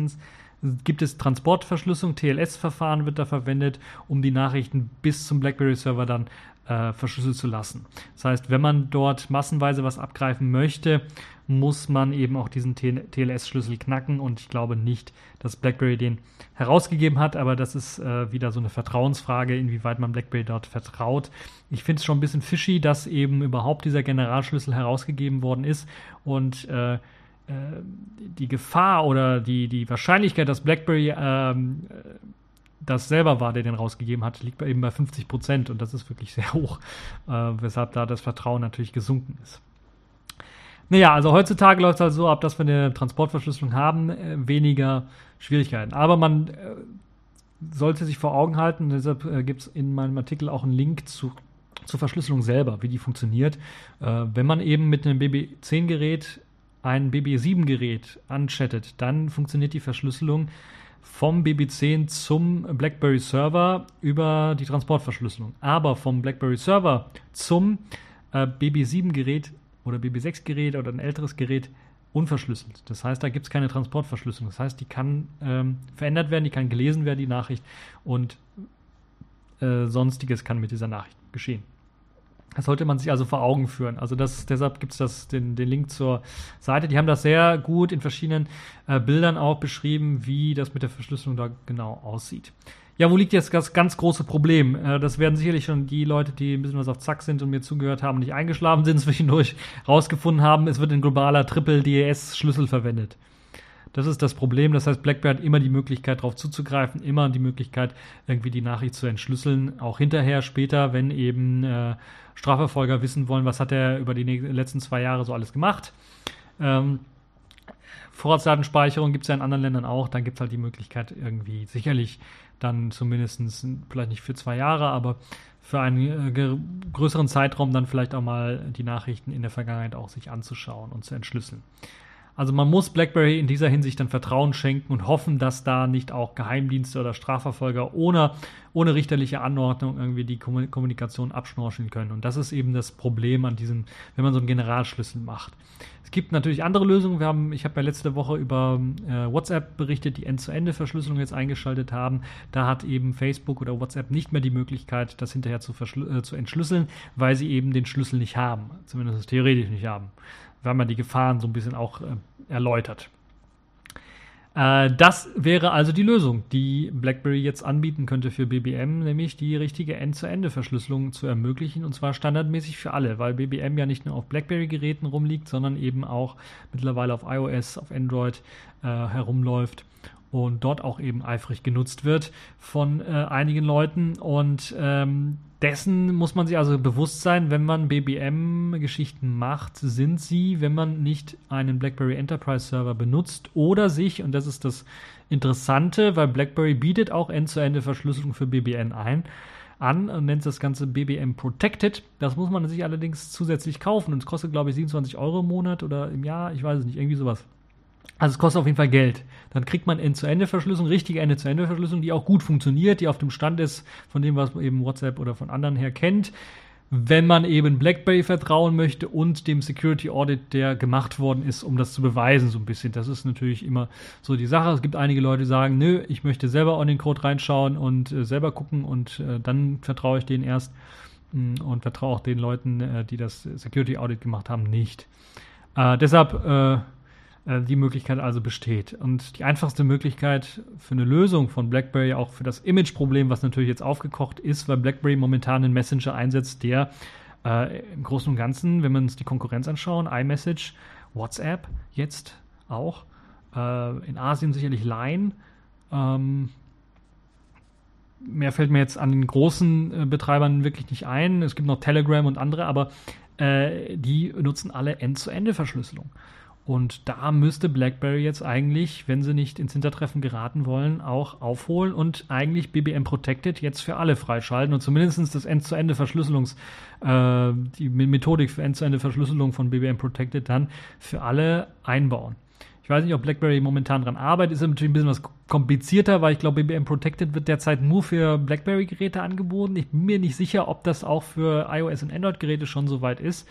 [SPEAKER 1] gibt es Transportverschlüsselung, TLS-Verfahren wird da verwendet, um die Nachrichten bis zum BlackBerry-Server dann äh, verschlüsselt zu lassen. Das heißt, wenn man dort massenweise was abgreifen möchte, muss man eben auch diesen TLS-Schlüssel knacken und ich glaube nicht, dass BlackBerry den herausgegeben hat, aber das ist äh, wieder so eine Vertrauensfrage, inwieweit man BlackBerry dort vertraut. Ich finde es schon ein bisschen fishy, dass eben überhaupt dieser Generalschlüssel herausgegeben worden ist und äh, die Gefahr oder die, die Wahrscheinlichkeit, dass BlackBerry ähm, das selber war, der den rausgegeben hat, liegt eben bei 50 Prozent und das ist wirklich sehr hoch, äh, weshalb da das Vertrauen natürlich gesunken ist. Naja, also heutzutage läuft es halt so ab, dass wir eine Transportverschlüsselung haben, äh, weniger Schwierigkeiten. Aber man äh, sollte sich vor Augen halten, deshalb äh, gibt es in meinem Artikel auch einen Link zu, zur Verschlüsselung selber, wie die funktioniert. Äh, wenn man eben mit einem BB10-Gerät ein BB7-Gerät anchattet, dann funktioniert die Verschlüsselung vom BB10 zum BlackBerry Server über die Transportverschlüsselung. Aber vom BlackBerry Server zum äh, BB7-Gerät oder BB6-Gerät oder ein älteres Gerät unverschlüsselt. Das heißt, da gibt es keine Transportverschlüsselung. Das heißt, die kann ähm, verändert werden, die kann gelesen werden, die Nachricht, und äh, sonstiges kann mit dieser Nachricht geschehen. Das sollte man sich also vor Augen führen. Also das, deshalb gibt es den, den Link zur Seite. Die haben das sehr gut in verschiedenen äh, Bildern auch beschrieben, wie das mit der Verschlüsselung da genau aussieht. Ja, wo liegt jetzt das ganz große Problem? Äh, das werden sicherlich schon die Leute, die ein bisschen was auf Zack sind und mir zugehört haben, nicht eingeschlafen sind, zwischendurch rausgefunden haben, es wird ein globaler Triple-DES-Schlüssel verwendet. Das ist das Problem. Das heißt, BlackBerry hat immer die Möglichkeit, darauf zuzugreifen, immer die Möglichkeit, irgendwie die Nachricht zu entschlüsseln. Auch hinterher, später, wenn eben äh, Strafverfolger wissen wollen, was hat er über die letzten zwei Jahre so alles gemacht. Ähm, Vorratsdatenspeicherung gibt es ja in anderen Ländern auch. Dann gibt es halt die Möglichkeit, irgendwie sicherlich dann zumindest, vielleicht nicht für zwei Jahre, aber für einen äh, größeren Zeitraum dann vielleicht auch mal die Nachrichten in der Vergangenheit auch sich anzuschauen und zu entschlüsseln. Also man muss BlackBerry in dieser Hinsicht dann Vertrauen schenken und hoffen, dass da nicht auch Geheimdienste oder Strafverfolger ohne, ohne richterliche Anordnung irgendwie die Kommunikation abschnorcheln können. Und das ist eben das Problem an diesem, wenn man so einen Generalschlüssel macht. Es gibt natürlich andere Lösungen. Wir haben, ich habe ja letzte Woche über äh, WhatsApp berichtet, die End-zu-Ende-Verschlüsselung jetzt eingeschaltet haben. Da hat eben Facebook oder WhatsApp nicht mehr die Möglichkeit, das hinterher zu, äh, zu entschlüsseln, weil sie eben den Schlüssel nicht haben. Zumindest theoretisch nicht haben haben ja die Gefahren so ein bisschen auch äh, erläutert. Äh, das wäre also die Lösung, die BlackBerry jetzt anbieten könnte für BBM, nämlich die richtige End-zu-Ende-Verschlüsselung zu ermöglichen und zwar standardmäßig für alle, weil BBM ja nicht nur auf BlackBerry-Geräten rumliegt, sondern eben auch mittlerweile auf iOS, auf Android äh, herumläuft und dort auch eben eifrig genutzt wird von äh, einigen Leuten und ähm, dessen muss man sich also bewusst sein, wenn man BBM-Geschichten macht, sind sie, wenn man nicht einen BlackBerry Enterprise Server benutzt oder sich, und das ist das Interessante, weil BlackBerry bietet auch End-zu-Ende-Verschlüsselung für BBN ein, an und nennt das Ganze BBM Protected. Das muss man sich allerdings zusätzlich kaufen und es kostet, glaube ich, 27 Euro im Monat oder im Jahr, ich weiß es nicht, irgendwie sowas. Also es kostet auf jeden Fall Geld. Dann kriegt man End-zu-Ende-Verschlüsselung, richtige Ende-zu-Ende-Verschlüsselung, die auch gut funktioniert, die auf dem Stand ist von dem, was man eben WhatsApp oder von anderen her kennt. Wenn man eben BlackBerry vertrauen möchte und dem Security Audit, der gemacht worden ist, um das zu beweisen, so ein bisschen. Das ist natürlich immer so die Sache. Es gibt einige Leute, die sagen, nö, ich möchte selber on den Code reinschauen und äh, selber gucken und äh, dann vertraue ich denen erst mh, mm, und vertraue auch den Leuten, äh, die das Security Audit gemacht haben, nicht. Äh, deshalb Äh, die Möglichkeit also besteht. Und die einfachste Möglichkeit für eine Lösung von BlackBerry, auch für das Image-Problem, was natürlich jetzt aufgekocht ist, weil BlackBerry momentan einen Messenger einsetzt, der äh, im Großen und Ganzen, wenn wir uns die Konkurrenz anschauen, iMessage, WhatsApp jetzt auch, äh, in Asien sicherlich Line, ähm, mehr fällt mir jetzt an den großen äh, Betreibern wirklich nicht ein. Es gibt noch Telegram und andere, aber äh, die nutzen alle End-zu-Ende-Verschlüsselung. Und da müsste BlackBerry jetzt eigentlich, wenn sie nicht ins Hintertreffen geraten wollen, auch aufholen und eigentlich BBM Protected jetzt für alle freischalten und zumindest das End-zu-Ende-Verschlüsselungs, äh, die Methodik für End-zu-Ende-Verschlüsselung von BBM Protected dann für alle einbauen. Ich weiß nicht, ob BlackBerry momentan dran arbeitet. Ist natürlich ein bisschen was komplizierter, weil ich glaube, BBM Protected wird derzeit nur für BlackBerry-Geräte angeboten. Ich bin mir nicht sicher, ob das auch für iOS und Android-Geräte schon soweit ist.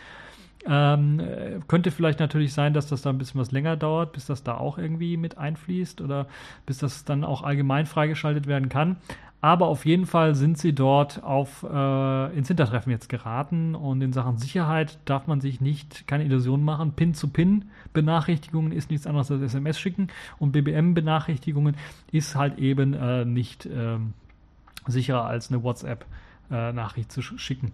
[SPEAKER 1] Ähm, könnte vielleicht natürlich sein, dass das da ein bisschen was länger dauert, bis das da auch irgendwie mit einfließt oder bis das dann auch allgemein freigeschaltet werden kann. Aber auf jeden Fall sind sie dort auf, äh, ins Hintertreffen jetzt geraten und in Sachen Sicherheit darf man sich nicht keine Illusionen machen. Pin-zu-Pin-Benachrichtigungen ist nichts anderes als SMS schicken und BBM-Benachrichtigungen ist halt eben äh, nicht äh, sicherer als eine WhatsApp-Nachricht äh, zu schicken.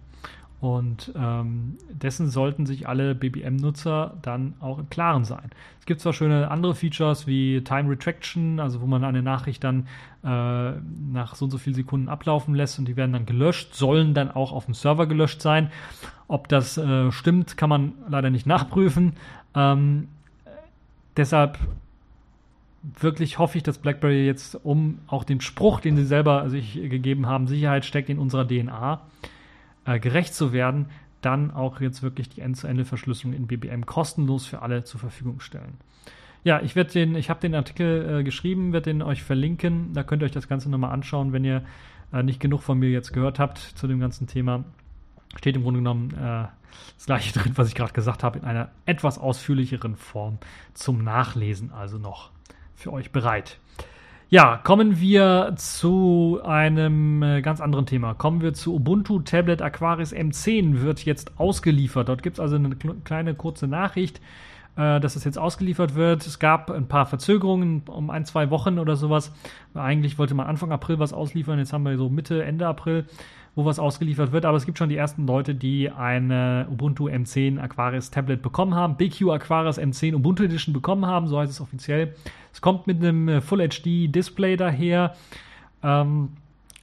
[SPEAKER 1] Und ähm, dessen sollten sich alle BBM-Nutzer dann auch im Klaren sein. Es gibt zwar schöne andere Features wie Time Retraction, also wo man eine Nachricht dann äh, nach so und so vielen Sekunden ablaufen lässt und die werden dann gelöscht, sollen dann auch auf dem Server gelöscht sein. Ob das äh, stimmt, kann man leider nicht nachprüfen. Ähm, deshalb wirklich hoffe ich, dass BlackBerry jetzt, um auch den Spruch, den sie selber sich gegeben haben, Sicherheit steckt in unserer DNA, äh, gerecht zu werden, dann auch jetzt wirklich die End-zu-Ende-Verschlüsselung in BBM kostenlos für alle zur Verfügung stellen. Ja, ich werde den, ich habe den Artikel äh, geschrieben, werde den euch verlinken. Da könnt ihr euch das Ganze nochmal anschauen, wenn ihr äh, nicht genug von mir jetzt gehört habt zu dem ganzen Thema. Steht im Grunde genommen äh, das gleiche drin, was ich gerade gesagt habe, in einer etwas ausführlicheren Form zum Nachlesen, also noch für euch bereit. Ja, kommen wir zu einem äh, ganz anderen Thema. Kommen wir zu Ubuntu Tablet Aquaris M10 wird jetzt ausgeliefert. Dort gibt es also eine kleine kurze Nachricht, äh, dass es jetzt ausgeliefert wird. Es gab ein paar Verzögerungen um ein, zwei Wochen oder sowas. Eigentlich wollte man Anfang April was ausliefern. Jetzt haben wir so Mitte, Ende April wo was ausgeliefert wird. Aber es gibt schon die ersten Leute, die eine Ubuntu M10 Aquaris Tablet bekommen haben. BQ Aquaris M10 Ubuntu Edition bekommen haben, so heißt es offiziell. Es kommt mit einem Full HD Display daher. Ähm,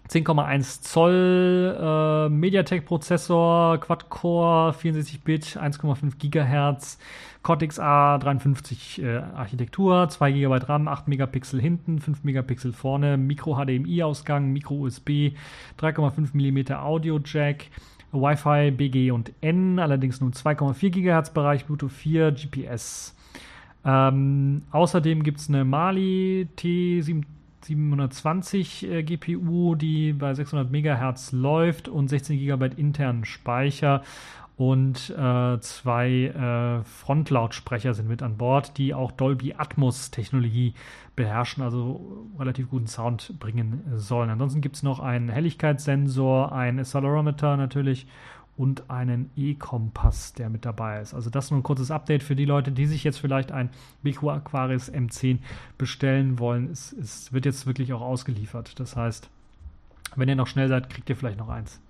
[SPEAKER 1] 10,1 Zoll äh, MediaTek-Prozessor, Quad-Core, 64-Bit, 1,5 GHz, Cortex A53 äh, Architektur, 2 GB RAM, 8 Megapixel hinten, 5 Megapixel vorne, Micro-HDMI-Ausgang, Micro-USB, 3,5 mm Audio-Jack, Wi-Fi, BG und N, allerdings nur 2,4 GHz Bereich, Bluetooth 4, GPS. Ähm, außerdem gibt es eine Mali T7 720 äh, GPU, die bei 600 MHz läuft und 16 GB internen Speicher und äh, zwei äh, Frontlautsprecher sind mit an Bord, die auch Dolby Atmos Technologie beherrschen, also relativ guten Sound bringen sollen. Ansonsten gibt es noch einen Helligkeitssensor, ein Accelerometer natürlich und einen E-Kompass, der mit dabei ist. Also das nur ein kurzes Update für die Leute, die sich jetzt vielleicht ein BQ Aquaris M10 bestellen wollen. Es, es wird jetzt wirklich auch ausgeliefert. Das heißt, wenn ihr noch schnell seid, kriegt ihr vielleicht noch eins.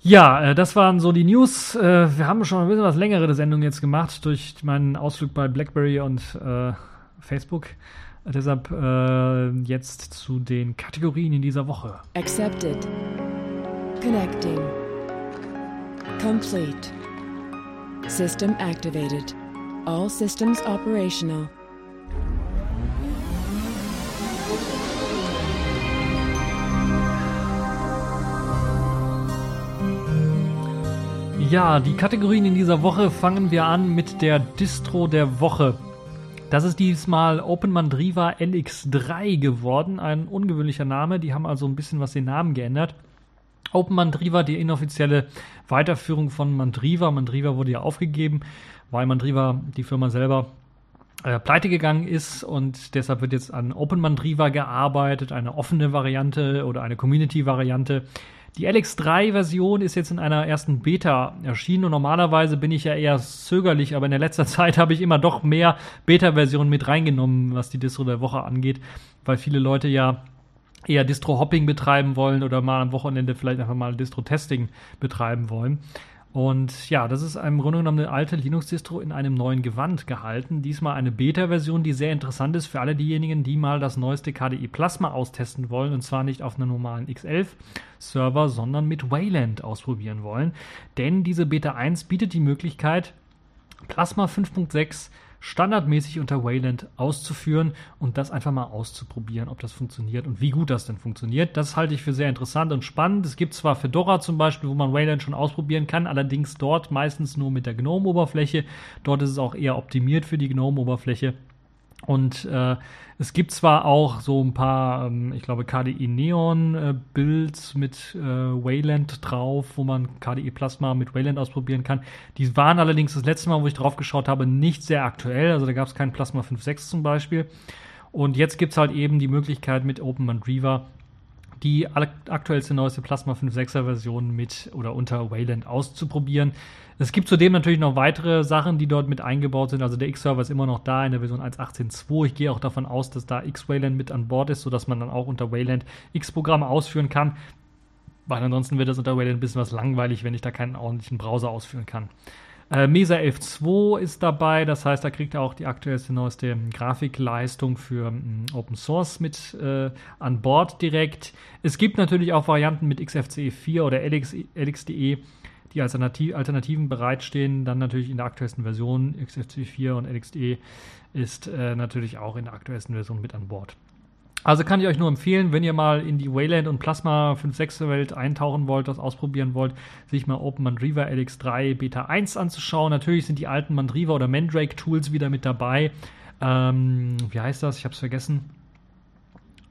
[SPEAKER 1] Ja, äh, das waren so die News. Äh, wir haben schon ein bisschen was längere Sendung jetzt gemacht durch meinen Ausflug bei BlackBerry und äh, Facebook. Deshalb äh, jetzt zu den Kategorien in dieser Woche. Accepted. Connecting. Complete. System activated. All systems operational. Ja, die Kategorien in dieser Woche fangen wir an mit der Distro der Woche. Das ist diesmal OpenMandriva LX3 geworden, ein ungewöhnlicher Name. Die haben also ein bisschen was den Namen geändert. OpenMandriva, die inoffizielle Weiterführung von Mandriva. Mandriva wurde ja aufgegeben, weil Mandriva, die Firma selber, äh, pleite gegangen ist und deshalb wird jetzt an OpenMandriva gearbeitet, eine offene Variante oder eine Community-Variante Die LX3-Version ist jetzt in einer ersten Beta erschienen und normalerweise bin ich ja eher zögerlich, aber in der letzter Zeit habe ich immer doch mehr Beta-Versionen mit reingenommen, was die Distro der Woche angeht, weil viele Leute ja eher Distro-Hopping betreiben wollen oder mal am Wochenende vielleicht einfach mal Distro-Testing betreiben wollen. Und ja, das ist im Grunde genommen eine alte Linux-Distro in einem neuen Gewand gehalten. Diesmal eine Beta-Version, die sehr interessant ist für alle diejenigen, die mal das neueste KDE Plasma austesten wollen. Und zwar nicht auf einem normalen X11-Server, sondern mit Wayland ausprobieren wollen. Denn diese Beta 1 bietet die Möglichkeit, Plasma 5.6 standardmäßig unter Wayland auszuführen und das einfach mal auszuprobieren, ob das funktioniert und wie gut das denn funktioniert. Das halte ich für sehr interessant und spannend. Es gibt zwar Fedora zum Beispiel, wo man Wayland schon ausprobieren kann, allerdings dort meistens nur mit der GNOME-Oberfläche. Dort ist es auch eher optimiert für die GNOME-Oberfläche. Und äh, es gibt zwar auch so ein paar, ähm, ich glaube, KDE Neon äh, Builds mit äh, Wayland drauf, wo man KDE Plasma mit Wayland ausprobieren kann. Die waren allerdings das letzte Mal, wo ich drauf geschaut habe, nicht sehr aktuell. Also da gab es kein Plasma 5.6 zum Beispiel. Und jetzt gibt es halt eben die Möglichkeit mit OpenMandriva die aktuellste neueste Plasma 5.6er Version mit oder unter Wayland auszuprobieren. Es gibt zudem natürlich noch weitere Sachen, die dort mit eingebaut sind. Also der X-Server ist immer noch da in der Version 1.18.2. Ich gehe auch davon aus, dass da X-Wayland mit an Bord ist, sodass man dann auch unter Wayland X-Programme ausführen kann. Weil ansonsten wird das unter Wayland ein bisschen was langweilig, wenn ich da keinen ordentlichen Browser ausführen kann. Äh, Mesa 11.2 ist dabei, das heißt, da kriegt er auch die aktuellste, neueste Grafikleistung für ähm, Open Source mit äh, an Bord direkt. Es gibt natürlich auch Varianten mit XFCE 4 oder LX, LXDE, die Alternativ Alternativen bereitstehen. Dann natürlich in der aktuellsten Version XFCE 4 und LXDE ist äh, natürlich auch in der aktuellsten Version mit an Bord. Also kann ich euch nur empfehlen, wenn ihr mal in die Wayland und Plasma 5.6 Welt eintauchen wollt, das ausprobieren wollt, sich mal Open Mandriva LX3 Beta 1 anzuschauen. Natürlich sind die alten Mandriva oder Mandrake Tools wieder mit dabei. Ähm, wie heißt das? Ich habe es vergessen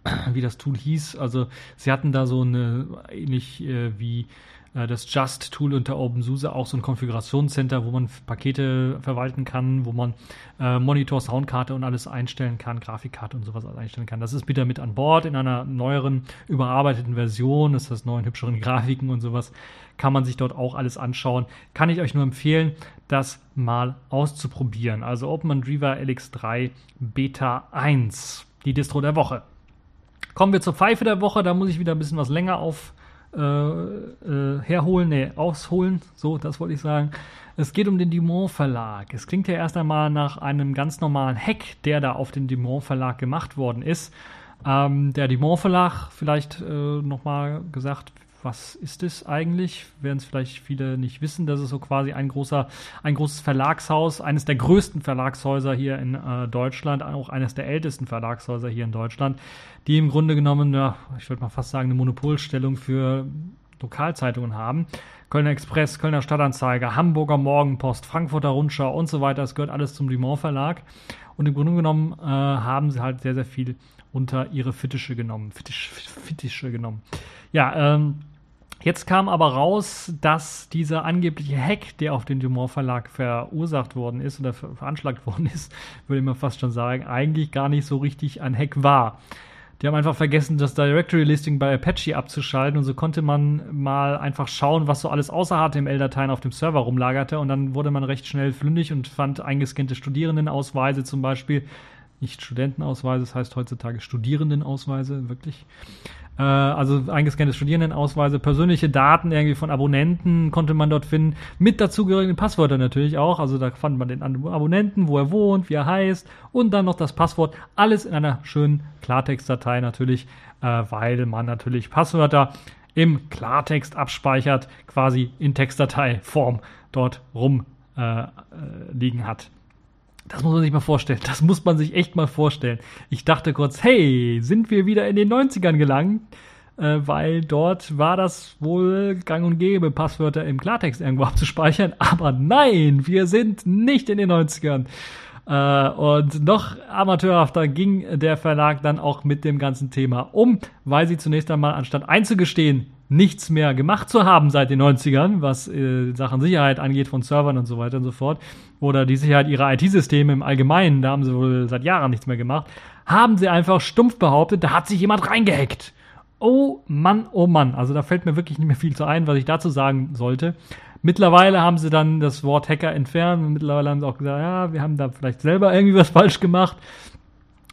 [SPEAKER 1] wie das Tool hieß. Also sie hatten da so eine ähnlich äh, wie äh, das Just-Tool unter OpenSUSE auch so ein Konfigurationscenter, wo man Pakete verwalten kann, wo man äh, Monitor, Soundkarte und alles einstellen kann, Grafikkarte und sowas einstellen kann. Das ist wieder mit an Bord in einer neueren, überarbeiteten Version. Das heißt, neuen, hübscheren Grafiken und sowas. Kann man sich dort auch alles anschauen. Kann ich euch nur empfehlen, das mal auszuprobieren. Also OpenMandriva LX3 Beta 1, die Distro der Woche. Kommen wir zur Pfeife der Woche. Da muss ich wieder ein bisschen was länger auf äh, äh, herholen, nee, ausholen, so, das wollte ich sagen. Es geht um den Dumont Verlag. Es klingt ja erst einmal nach einem ganz normalen Hack, der da auf den Dumont Verlag gemacht worden ist. Ähm, der Dumont Verlag, vielleicht äh, nochmal gesagt, was ist es eigentlich? Werden es vielleicht viele nicht wissen. Das ist so quasi ein großer, ein großes Verlagshaus, eines der größten Verlagshäuser hier in äh, Deutschland, auch eines der ältesten Verlagshäuser hier in Deutschland, die im Grunde genommen, ja, ich würde mal fast sagen, eine Monopolstellung für Lokalzeitungen haben. Kölner Express, Kölner Stadtanzeiger, Hamburger Morgenpost, Frankfurter Rundschau und so weiter. Das gehört alles zum Dumont Verlag. Und im Grunde genommen äh, haben sie halt sehr, sehr viel unter ihre Fittische genommen. Fittisch, Fittische genommen. Ja, ähm, Jetzt kam aber raus, dass dieser angebliche Hack, der auf den Dumont Verlag verursacht worden ist oder veranschlagt worden ist, würde man fast schon sagen, eigentlich gar nicht so richtig ein Hack war. Die haben einfach vergessen, das Directory Listing bei Apache abzuschalten und so konnte man mal einfach schauen, was so alles außer HTML-Dateien auf dem Server rumlagerte und dann wurde man recht schnell flündig und fand eingescannte Studierendenausweise zum Beispiel, nicht Studentenausweise, das heißt heutzutage Studierendenausweise, wirklich. Äh, also eingescannte Studierendenausweise, persönliche Daten irgendwie von Abonnenten konnte man dort finden, mit dazugehörigen Passwörtern natürlich auch. Also da fand man den Abonnenten, wo er wohnt, wie er heißt und dann noch das Passwort. Alles in einer schönen Klartextdatei natürlich, äh, weil man natürlich Passwörter im Klartext abspeichert, quasi in Textdateiform dort rumliegen äh, hat. Das muss man sich mal vorstellen. Das muss man sich echt mal vorstellen. Ich dachte kurz, hey, sind wir wieder in den 90ern gelangt? Äh, weil dort war das wohl gang und gäbe, Passwörter im Klartext irgendwo abzuspeichern. Aber nein, wir sind nicht in den 90ern. Äh, und noch amateurhafter ging der Verlag dann auch mit dem ganzen Thema um, weil sie zunächst einmal anstatt einzugestehen, nichts mehr gemacht zu haben seit den 90ern, was äh, Sachen Sicherheit angeht von Servern und so weiter und so fort, oder die Sicherheit ihrer IT-Systeme im Allgemeinen, da haben sie wohl seit Jahren nichts mehr gemacht, haben sie einfach stumpf behauptet, da hat sich jemand reingehackt. Oh Mann, oh Mann. Also da fällt mir wirklich nicht mehr viel zu ein, was ich dazu sagen sollte. Mittlerweile haben sie dann das Wort Hacker entfernt. Mittlerweile haben sie auch gesagt, ja, wir haben da vielleicht selber irgendwie was falsch gemacht.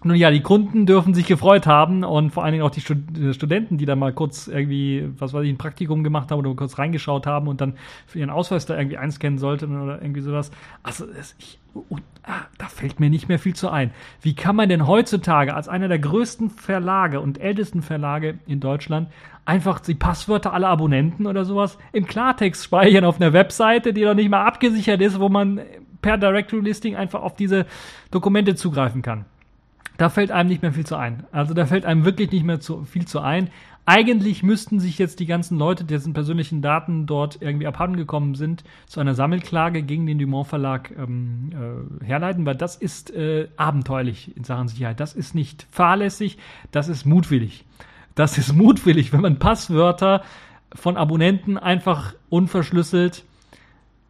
[SPEAKER 1] Nun ja, die Kunden dürfen sich gefreut haben und vor allen Dingen auch die äh, Studenten, die da mal kurz irgendwie, was weiß ich, ein Praktikum gemacht haben oder kurz reingeschaut haben und dann für ihren Ausweis da irgendwie einscannen sollten oder irgendwie sowas. Also das, ich, und, ah, da fällt mir nicht mehr viel zu ein. Wie kann man denn heutzutage als einer der größten Verlage und ältesten Verlage in Deutschland einfach die Passwörter aller Abonnenten oder sowas im Klartext speichern auf einer Webseite, die doch nicht mal abgesichert ist, wo man per Directory Listing einfach auf diese Dokumente zugreifen kann? Da fällt einem nicht mehr viel zu ein. Also da fällt einem wirklich nicht mehr zu, viel zu ein. Eigentlich müssten sich jetzt die ganzen Leute, dessen persönlichen Daten dort irgendwie abhandengekommen sind, zu einer Sammelklage gegen den Dumont Verlag ähm, äh, herleiten, weil das ist äh, abenteuerlich in Sachen Sicherheit. Das ist nicht fahrlässig, das ist mutwillig. Das ist mutwillig, wenn man Passwörter von Abonnenten einfach unverschlüsselt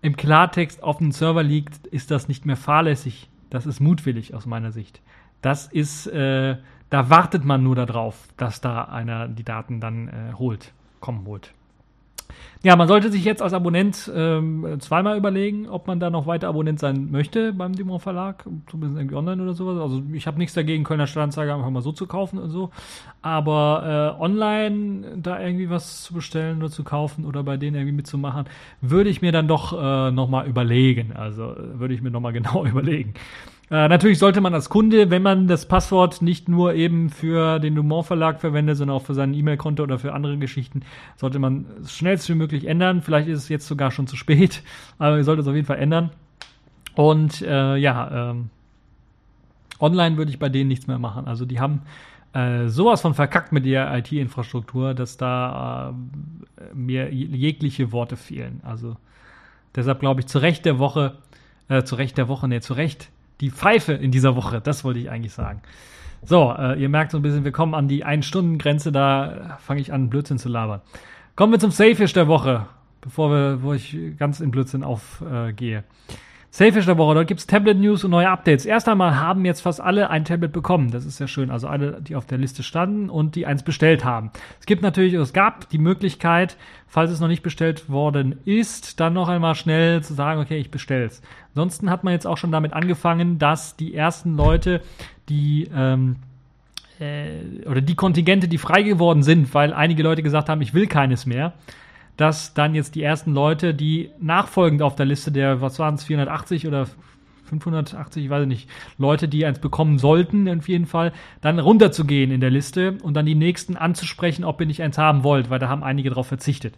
[SPEAKER 1] im Klartext auf den Server liegt, ist das nicht mehr fahrlässig. Das ist mutwillig aus meiner Sicht. Das ist, äh, da wartet man nur darauf, dass da einer die Daten dann äh, holt, kommen holt. Ja, man sollte sich jetzt als Abonnent ähm, zweimal überlegen, ob man da noch weiter Abonnent sein möchte beim Dumont Verlag, zumindest irgendwie online oder sowas. Also ich habe nichts dagegen, Kölner Stadtanzeiger einfach mal so zu kaufen und so. Aber äh, online da irgendwie was zu bestellen oder zu kaufen oder bei denen irgendwie mitzumachen, würde ich mir dann doch äh, nochmal überlegen. Also würde ich mir nochmal genau überlegen. Äh, natürlich sollte man als Kunde, wenn man das Passwort nicht nur eben für den Dumont Verlag verwendet, sondern auch für sein E-Mail-Konto oder für andere Geschichten, sollte man es schnellstmöglich ändern. Vielleicht ist es jetzt sogar schon zu spät, aber ihr solltet es auf jeden Fall ändern. Und äh, ja, ähm, online würde ich bei denen nichts mehr machen. Also die haben äh, sowas von verkackt mit der IT-Infrastruktur, dass da äh, mir jegliche Worte fehlen. Also deshalb glaube ich, zu Recht der Woche, äh, zu Recht der Woche, nee, zu Recht die Pfeife in dieser Woche. Das wollte ich eigentlich sagen. So, äh, ihr merkt so ein bisschen, wir kommen an die Ein-Stunden-Grenze, da fange ich an, Blödsinn zu labern. Kommen wir zum Safefish der Woche, bevor wir, wo ich ganz in Blödsinn aufgehe. Äh, Safefish der Woche, dort gibt's Tablet-News und neue Updates. Erst einmal haben jetzt fast alle ein Tablet bekommen. Das ist ja schön. Also alle, die auf der Liste standen und die eins bestellt haben. Es gibt natürlich, es gab die Möglichkeit, falls es noch nicht bestellt worden ist, dann noch einmal schnell zu sagen, okay, ich bestell's. Ansonsten hat man jetzt auch schon damit angefangen, dass die ersten Leute, die ähm, äh, oder die Kontingente, die frei geworden sind, weil einige Leute gesagt haben, ich will keines mehr, dass dann jetzt die ersten Leute, die nachfolgend auf der Liste der, was waren es, 480 oder 580, ich weiß nicht, Leute, die eins bekommen sollten, auf jeden Fall, dann runterzugehen in der Liste und dann die nächsten anzusprechen, ob ihr nicht eins haben wollt, weil da haben einige darauf verzichtet.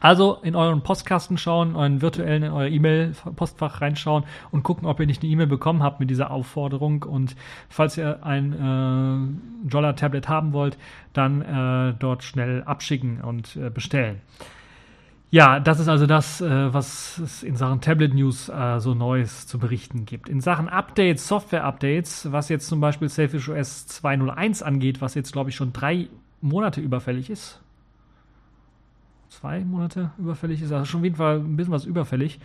[SPEAKER 1] Also in euren Postkasten schauen, euren virtuellen, in euer E-Mail-Postfach reinschauen und gucken, ob ihr nicht eine E-Mail bekommen habt mit dieser Aufforderung. Und falls ihr ein äh, Jolla-Tablet haben wollt, dann äh, dort schnell abschicken und äh, bestellen. Ja, das ist also das, äh, was es in Sachen Tablet News äh, so Neues zu berichten gibt. In Sachen Updates, Software-Updates, was jetzt zum Beispiel Selfish OS 2.01 angeht, was jetzt glaube ich schon drei Monate überfällig ist, zwei Monate überfällig ist, also schon auf jeden Fall ein bisschen was überfällig.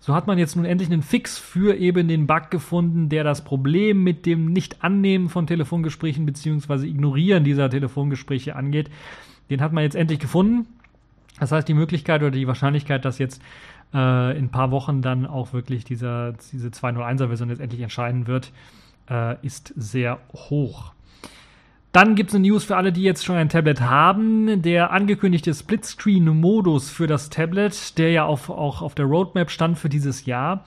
[SPEAKER 1] So hat man jetzt nun endlich einen Fix für eben den Bug gefunden, der das Problem mit dem Nicht-Annehmen von Telefongesprächen bzw. Ignorieren dieser Telefongespräche angeht. Den hat man jetzt endlich gefunden. Das heißt, die Möglichkeit oder die Wahrscheinlichkeit, dass jetzt äh, in ein paar Wochen dann auch wirklich dieser, diese 201er-Version jetzt endlich entscheiden wird, äh, ist sehr hoch. Dann gibt es eine News für alle, die jetzt schon ein Tablet haben. Der angekündigte Splitscreen-Modus für das Tablet, der ja auf, auch auf der Roadmap stand für dieses Jahr,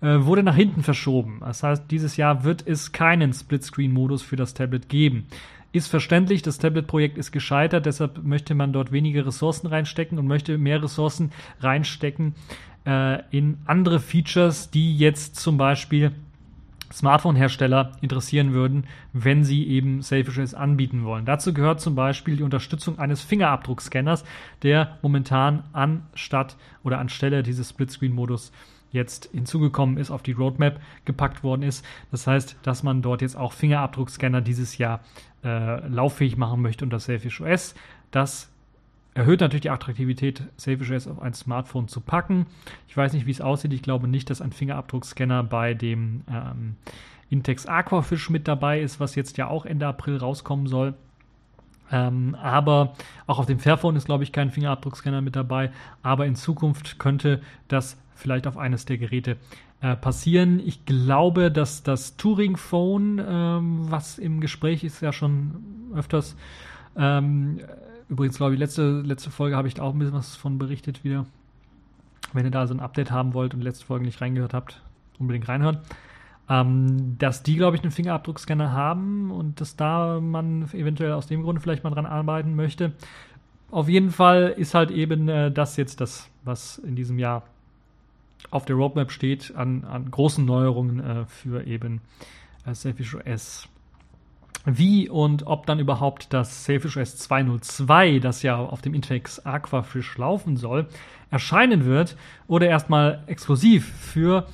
[SPEAKER 1] äh, wurde nach hinten verschoben. Das heißt, dieses Jahr wird es keinen Splitscreen-Modus für das Tablet geben. Ist verständlich, das Tablet-Projekt ist gescheitert, deshalb möchte man dort weniger Ressourcen reinstecken und möchte mehr Ressourcen reinstecken äh, in andere Features, die jetzt zum Beispiel Smartphone-Hersteller interessieren würden, wenn sie eben Selfishes anbieten wollen. Dazu gehört zum Beispiel die Unterstützung eines Fingerabdruckscanners, der momentan anstatt oder anstelle dieses Splitscreen-Modus jetzt hinzugekommen ist, auf die Roadmap gepackt worden ist. Das heißt, dass man dort jetzt auch Fingerabdruckscanner dieses Jahr äh, lauffähig machen möchte unter Selfish OS. Das erhöht natürlich die Attraktivität, OS auf ein Smartphone zu packen. Ich weiß nicht, wie es aussieht. Ich glaube nicht, dass ein Fingerabdruckscanner bei dem ähm, Intex Aquafish mit dabei ist, was jetzt ja auch Ende April rauskommen soll. Ähm, aber auch auf dem Fairphone ist, glaube ich, kein Fingerabdruckscanner mit dabei. Aber in Zukunft könnte das vielleicht auf eines der Geräte äh, passieren. Ich glaube, dass das Touring Phone, ähm, was im Gespräch ist, ja schon öfters. Ähm, übrigens, glaube ich, letzte, letzte Folge habe ich da auch ein bisschen was von berichtet wieder. Wenn ihr da so ein Update haben wollt und letzte Folge nicht reingehört habt, unbedingt reinhören. Ähm, dass die, glaube ich, einen Fingerabdruckscanner haben und dass da man eventuell aus dem Grunde vielleicht mal dran arbeiten möchte. Auf jeden Fall ist halt eben äh, das jetzt das, was in diesem Jahr auf der Roadmap steht an, an großen Neuerungen äh, für eben äh, Selfish OS. Wie und ob dann überhaupt das Selfish OS 202, das ja auf dem Intex Aquafish laufen soll, erscheinen wird oder erstmal exklusiv für,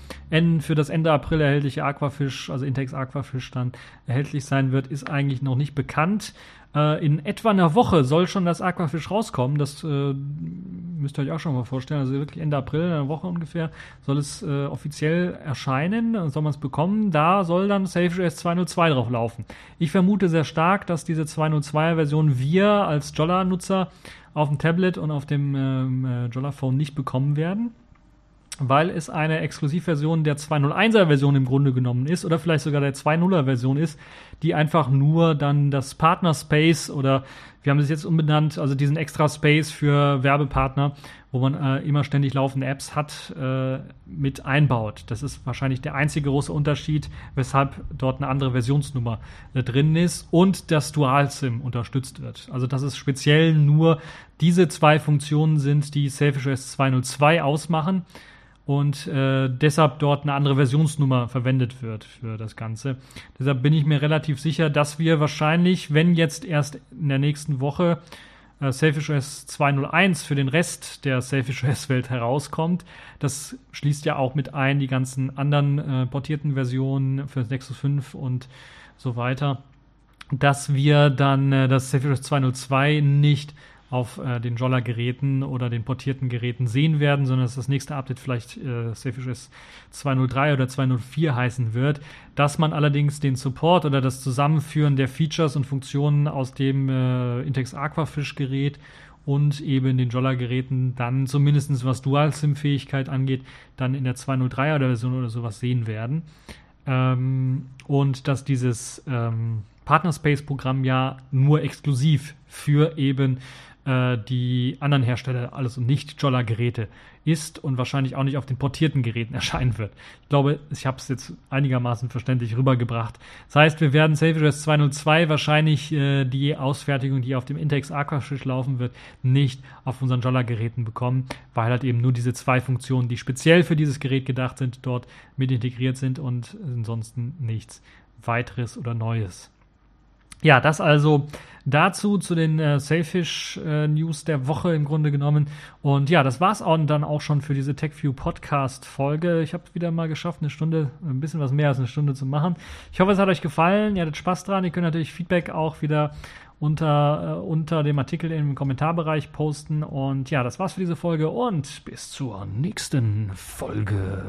[SPEAKER 1] für das Ende April erhältliche Aquafish, also Intex Aquafish dann erhältlich sein wird, ist eigentlich noch nicht bekannt. Äh, in etwa einer Woche soll schon das Aquafish rauskommen. Das äh, müsst ihr euch auch schon mal vorstellen. Also wirklich Ende April, eine Woche ungefähr, soll es äh, offiziell erscheinen. Soll man es bekommen. Da soll dann SafeJS 202 drauf laufen. Ich vermute sehr stark, dass diese 202er Version wir als Jolla-Nutzer auf dem Tablet und auf dem ähm, äh, Jolla-Phone nicht bekommen werden weil es eine Exklusivversion der 201er Version im Grunde genommen ist oder vielleicht sogar der 2.0er Version ist, die einfach nur dann das Partner Space oder wir haben es jetzt umbenannt, also diesen extra Space für Werbepartner, wo man äh, immer ständig laufende Apps hat, äh, mit einbaut. Das ist wahrscheinlich der einzige große Unterschied, weshalb dort eine andere Versionsnummer äh, drin ist und das Dual-SIM unterstützt wird. Also dass es speziell nur diese zwei Funktionen sind, die Selfish OS 202 ausmachen und äh, deshalb dort eine andere Versionsnummer verwendet wird für das Ganze. Deshalb bin ich mir relativ sicher, dass wir wahrscheinlich, wenn jetzt erst in der nächsten Woche äh, Selfish OS 201 für den Rest der Selfish OS Welt herauskommt, das schließt ja auch mit ein die ganzen anderen äh, portierten Versionen für Nexus 5 und so weiter, dass wir dann äh, das Selfish OS 202 nicht auf äh, den Jolla-Geräten oder den portierten Geräten sehen werden, sondern dass das nächste Update vielleicht äh, Selfish S 203 oder 204 heißen wird. Dass man allerdings den Support oder das Zusammenführen der Features und Funktionen aus dem äh, Intex Aquafish-Gerät und eben den Jolla-Geräten dann zumindest was Dual-SIM-Fähigkeit angeht, dann in der 203er Version oder sowas sehen werden. Ähm, und dass dieses ähm, Partnerspace-Programm ja nur exklusiv für eben äh, die anderen Hersteller alles und nicht Jolla-Geräte ist und wahrscheinlich auch nicht auf den portierten Geräten erscheinen wird. Ich glaube, ich habe es jetzt einigermaßen verständlich rübergebracht. Das heißt, wir werden SafeJS 202 wahrscheinlich äh, die Ausfertigung, die auf dem Intex Aquafish laufen wird, nicht auf unseren Jolla-Geräten bekommen, weil halt eben nur diese zwei Funktionen, die speziell für dieses Gerät gedacht sind, dort mit integriert sind und ansonsten nichts weiteres oder Neues. Ja, das also dazu zu den äh, Sailfish äh, News der Woche im Grunde genommen. Und ja, das war's auch dann auch schon für diese TechView Podcast Folge. Ich habe wieder mal geschafft, eine Stunde, ein bisschen was mehr als eine Stunde zu machen. Ich hoffe, es hat euch gefallen. Ihr hattet Spaß dran. Ihr könnt natürlich Feedback auch wieder unter, äh, unter dem Artikel im Kommentarbereich posten. Und ja, das war's für diese Folge und bis zur nächsten Folge.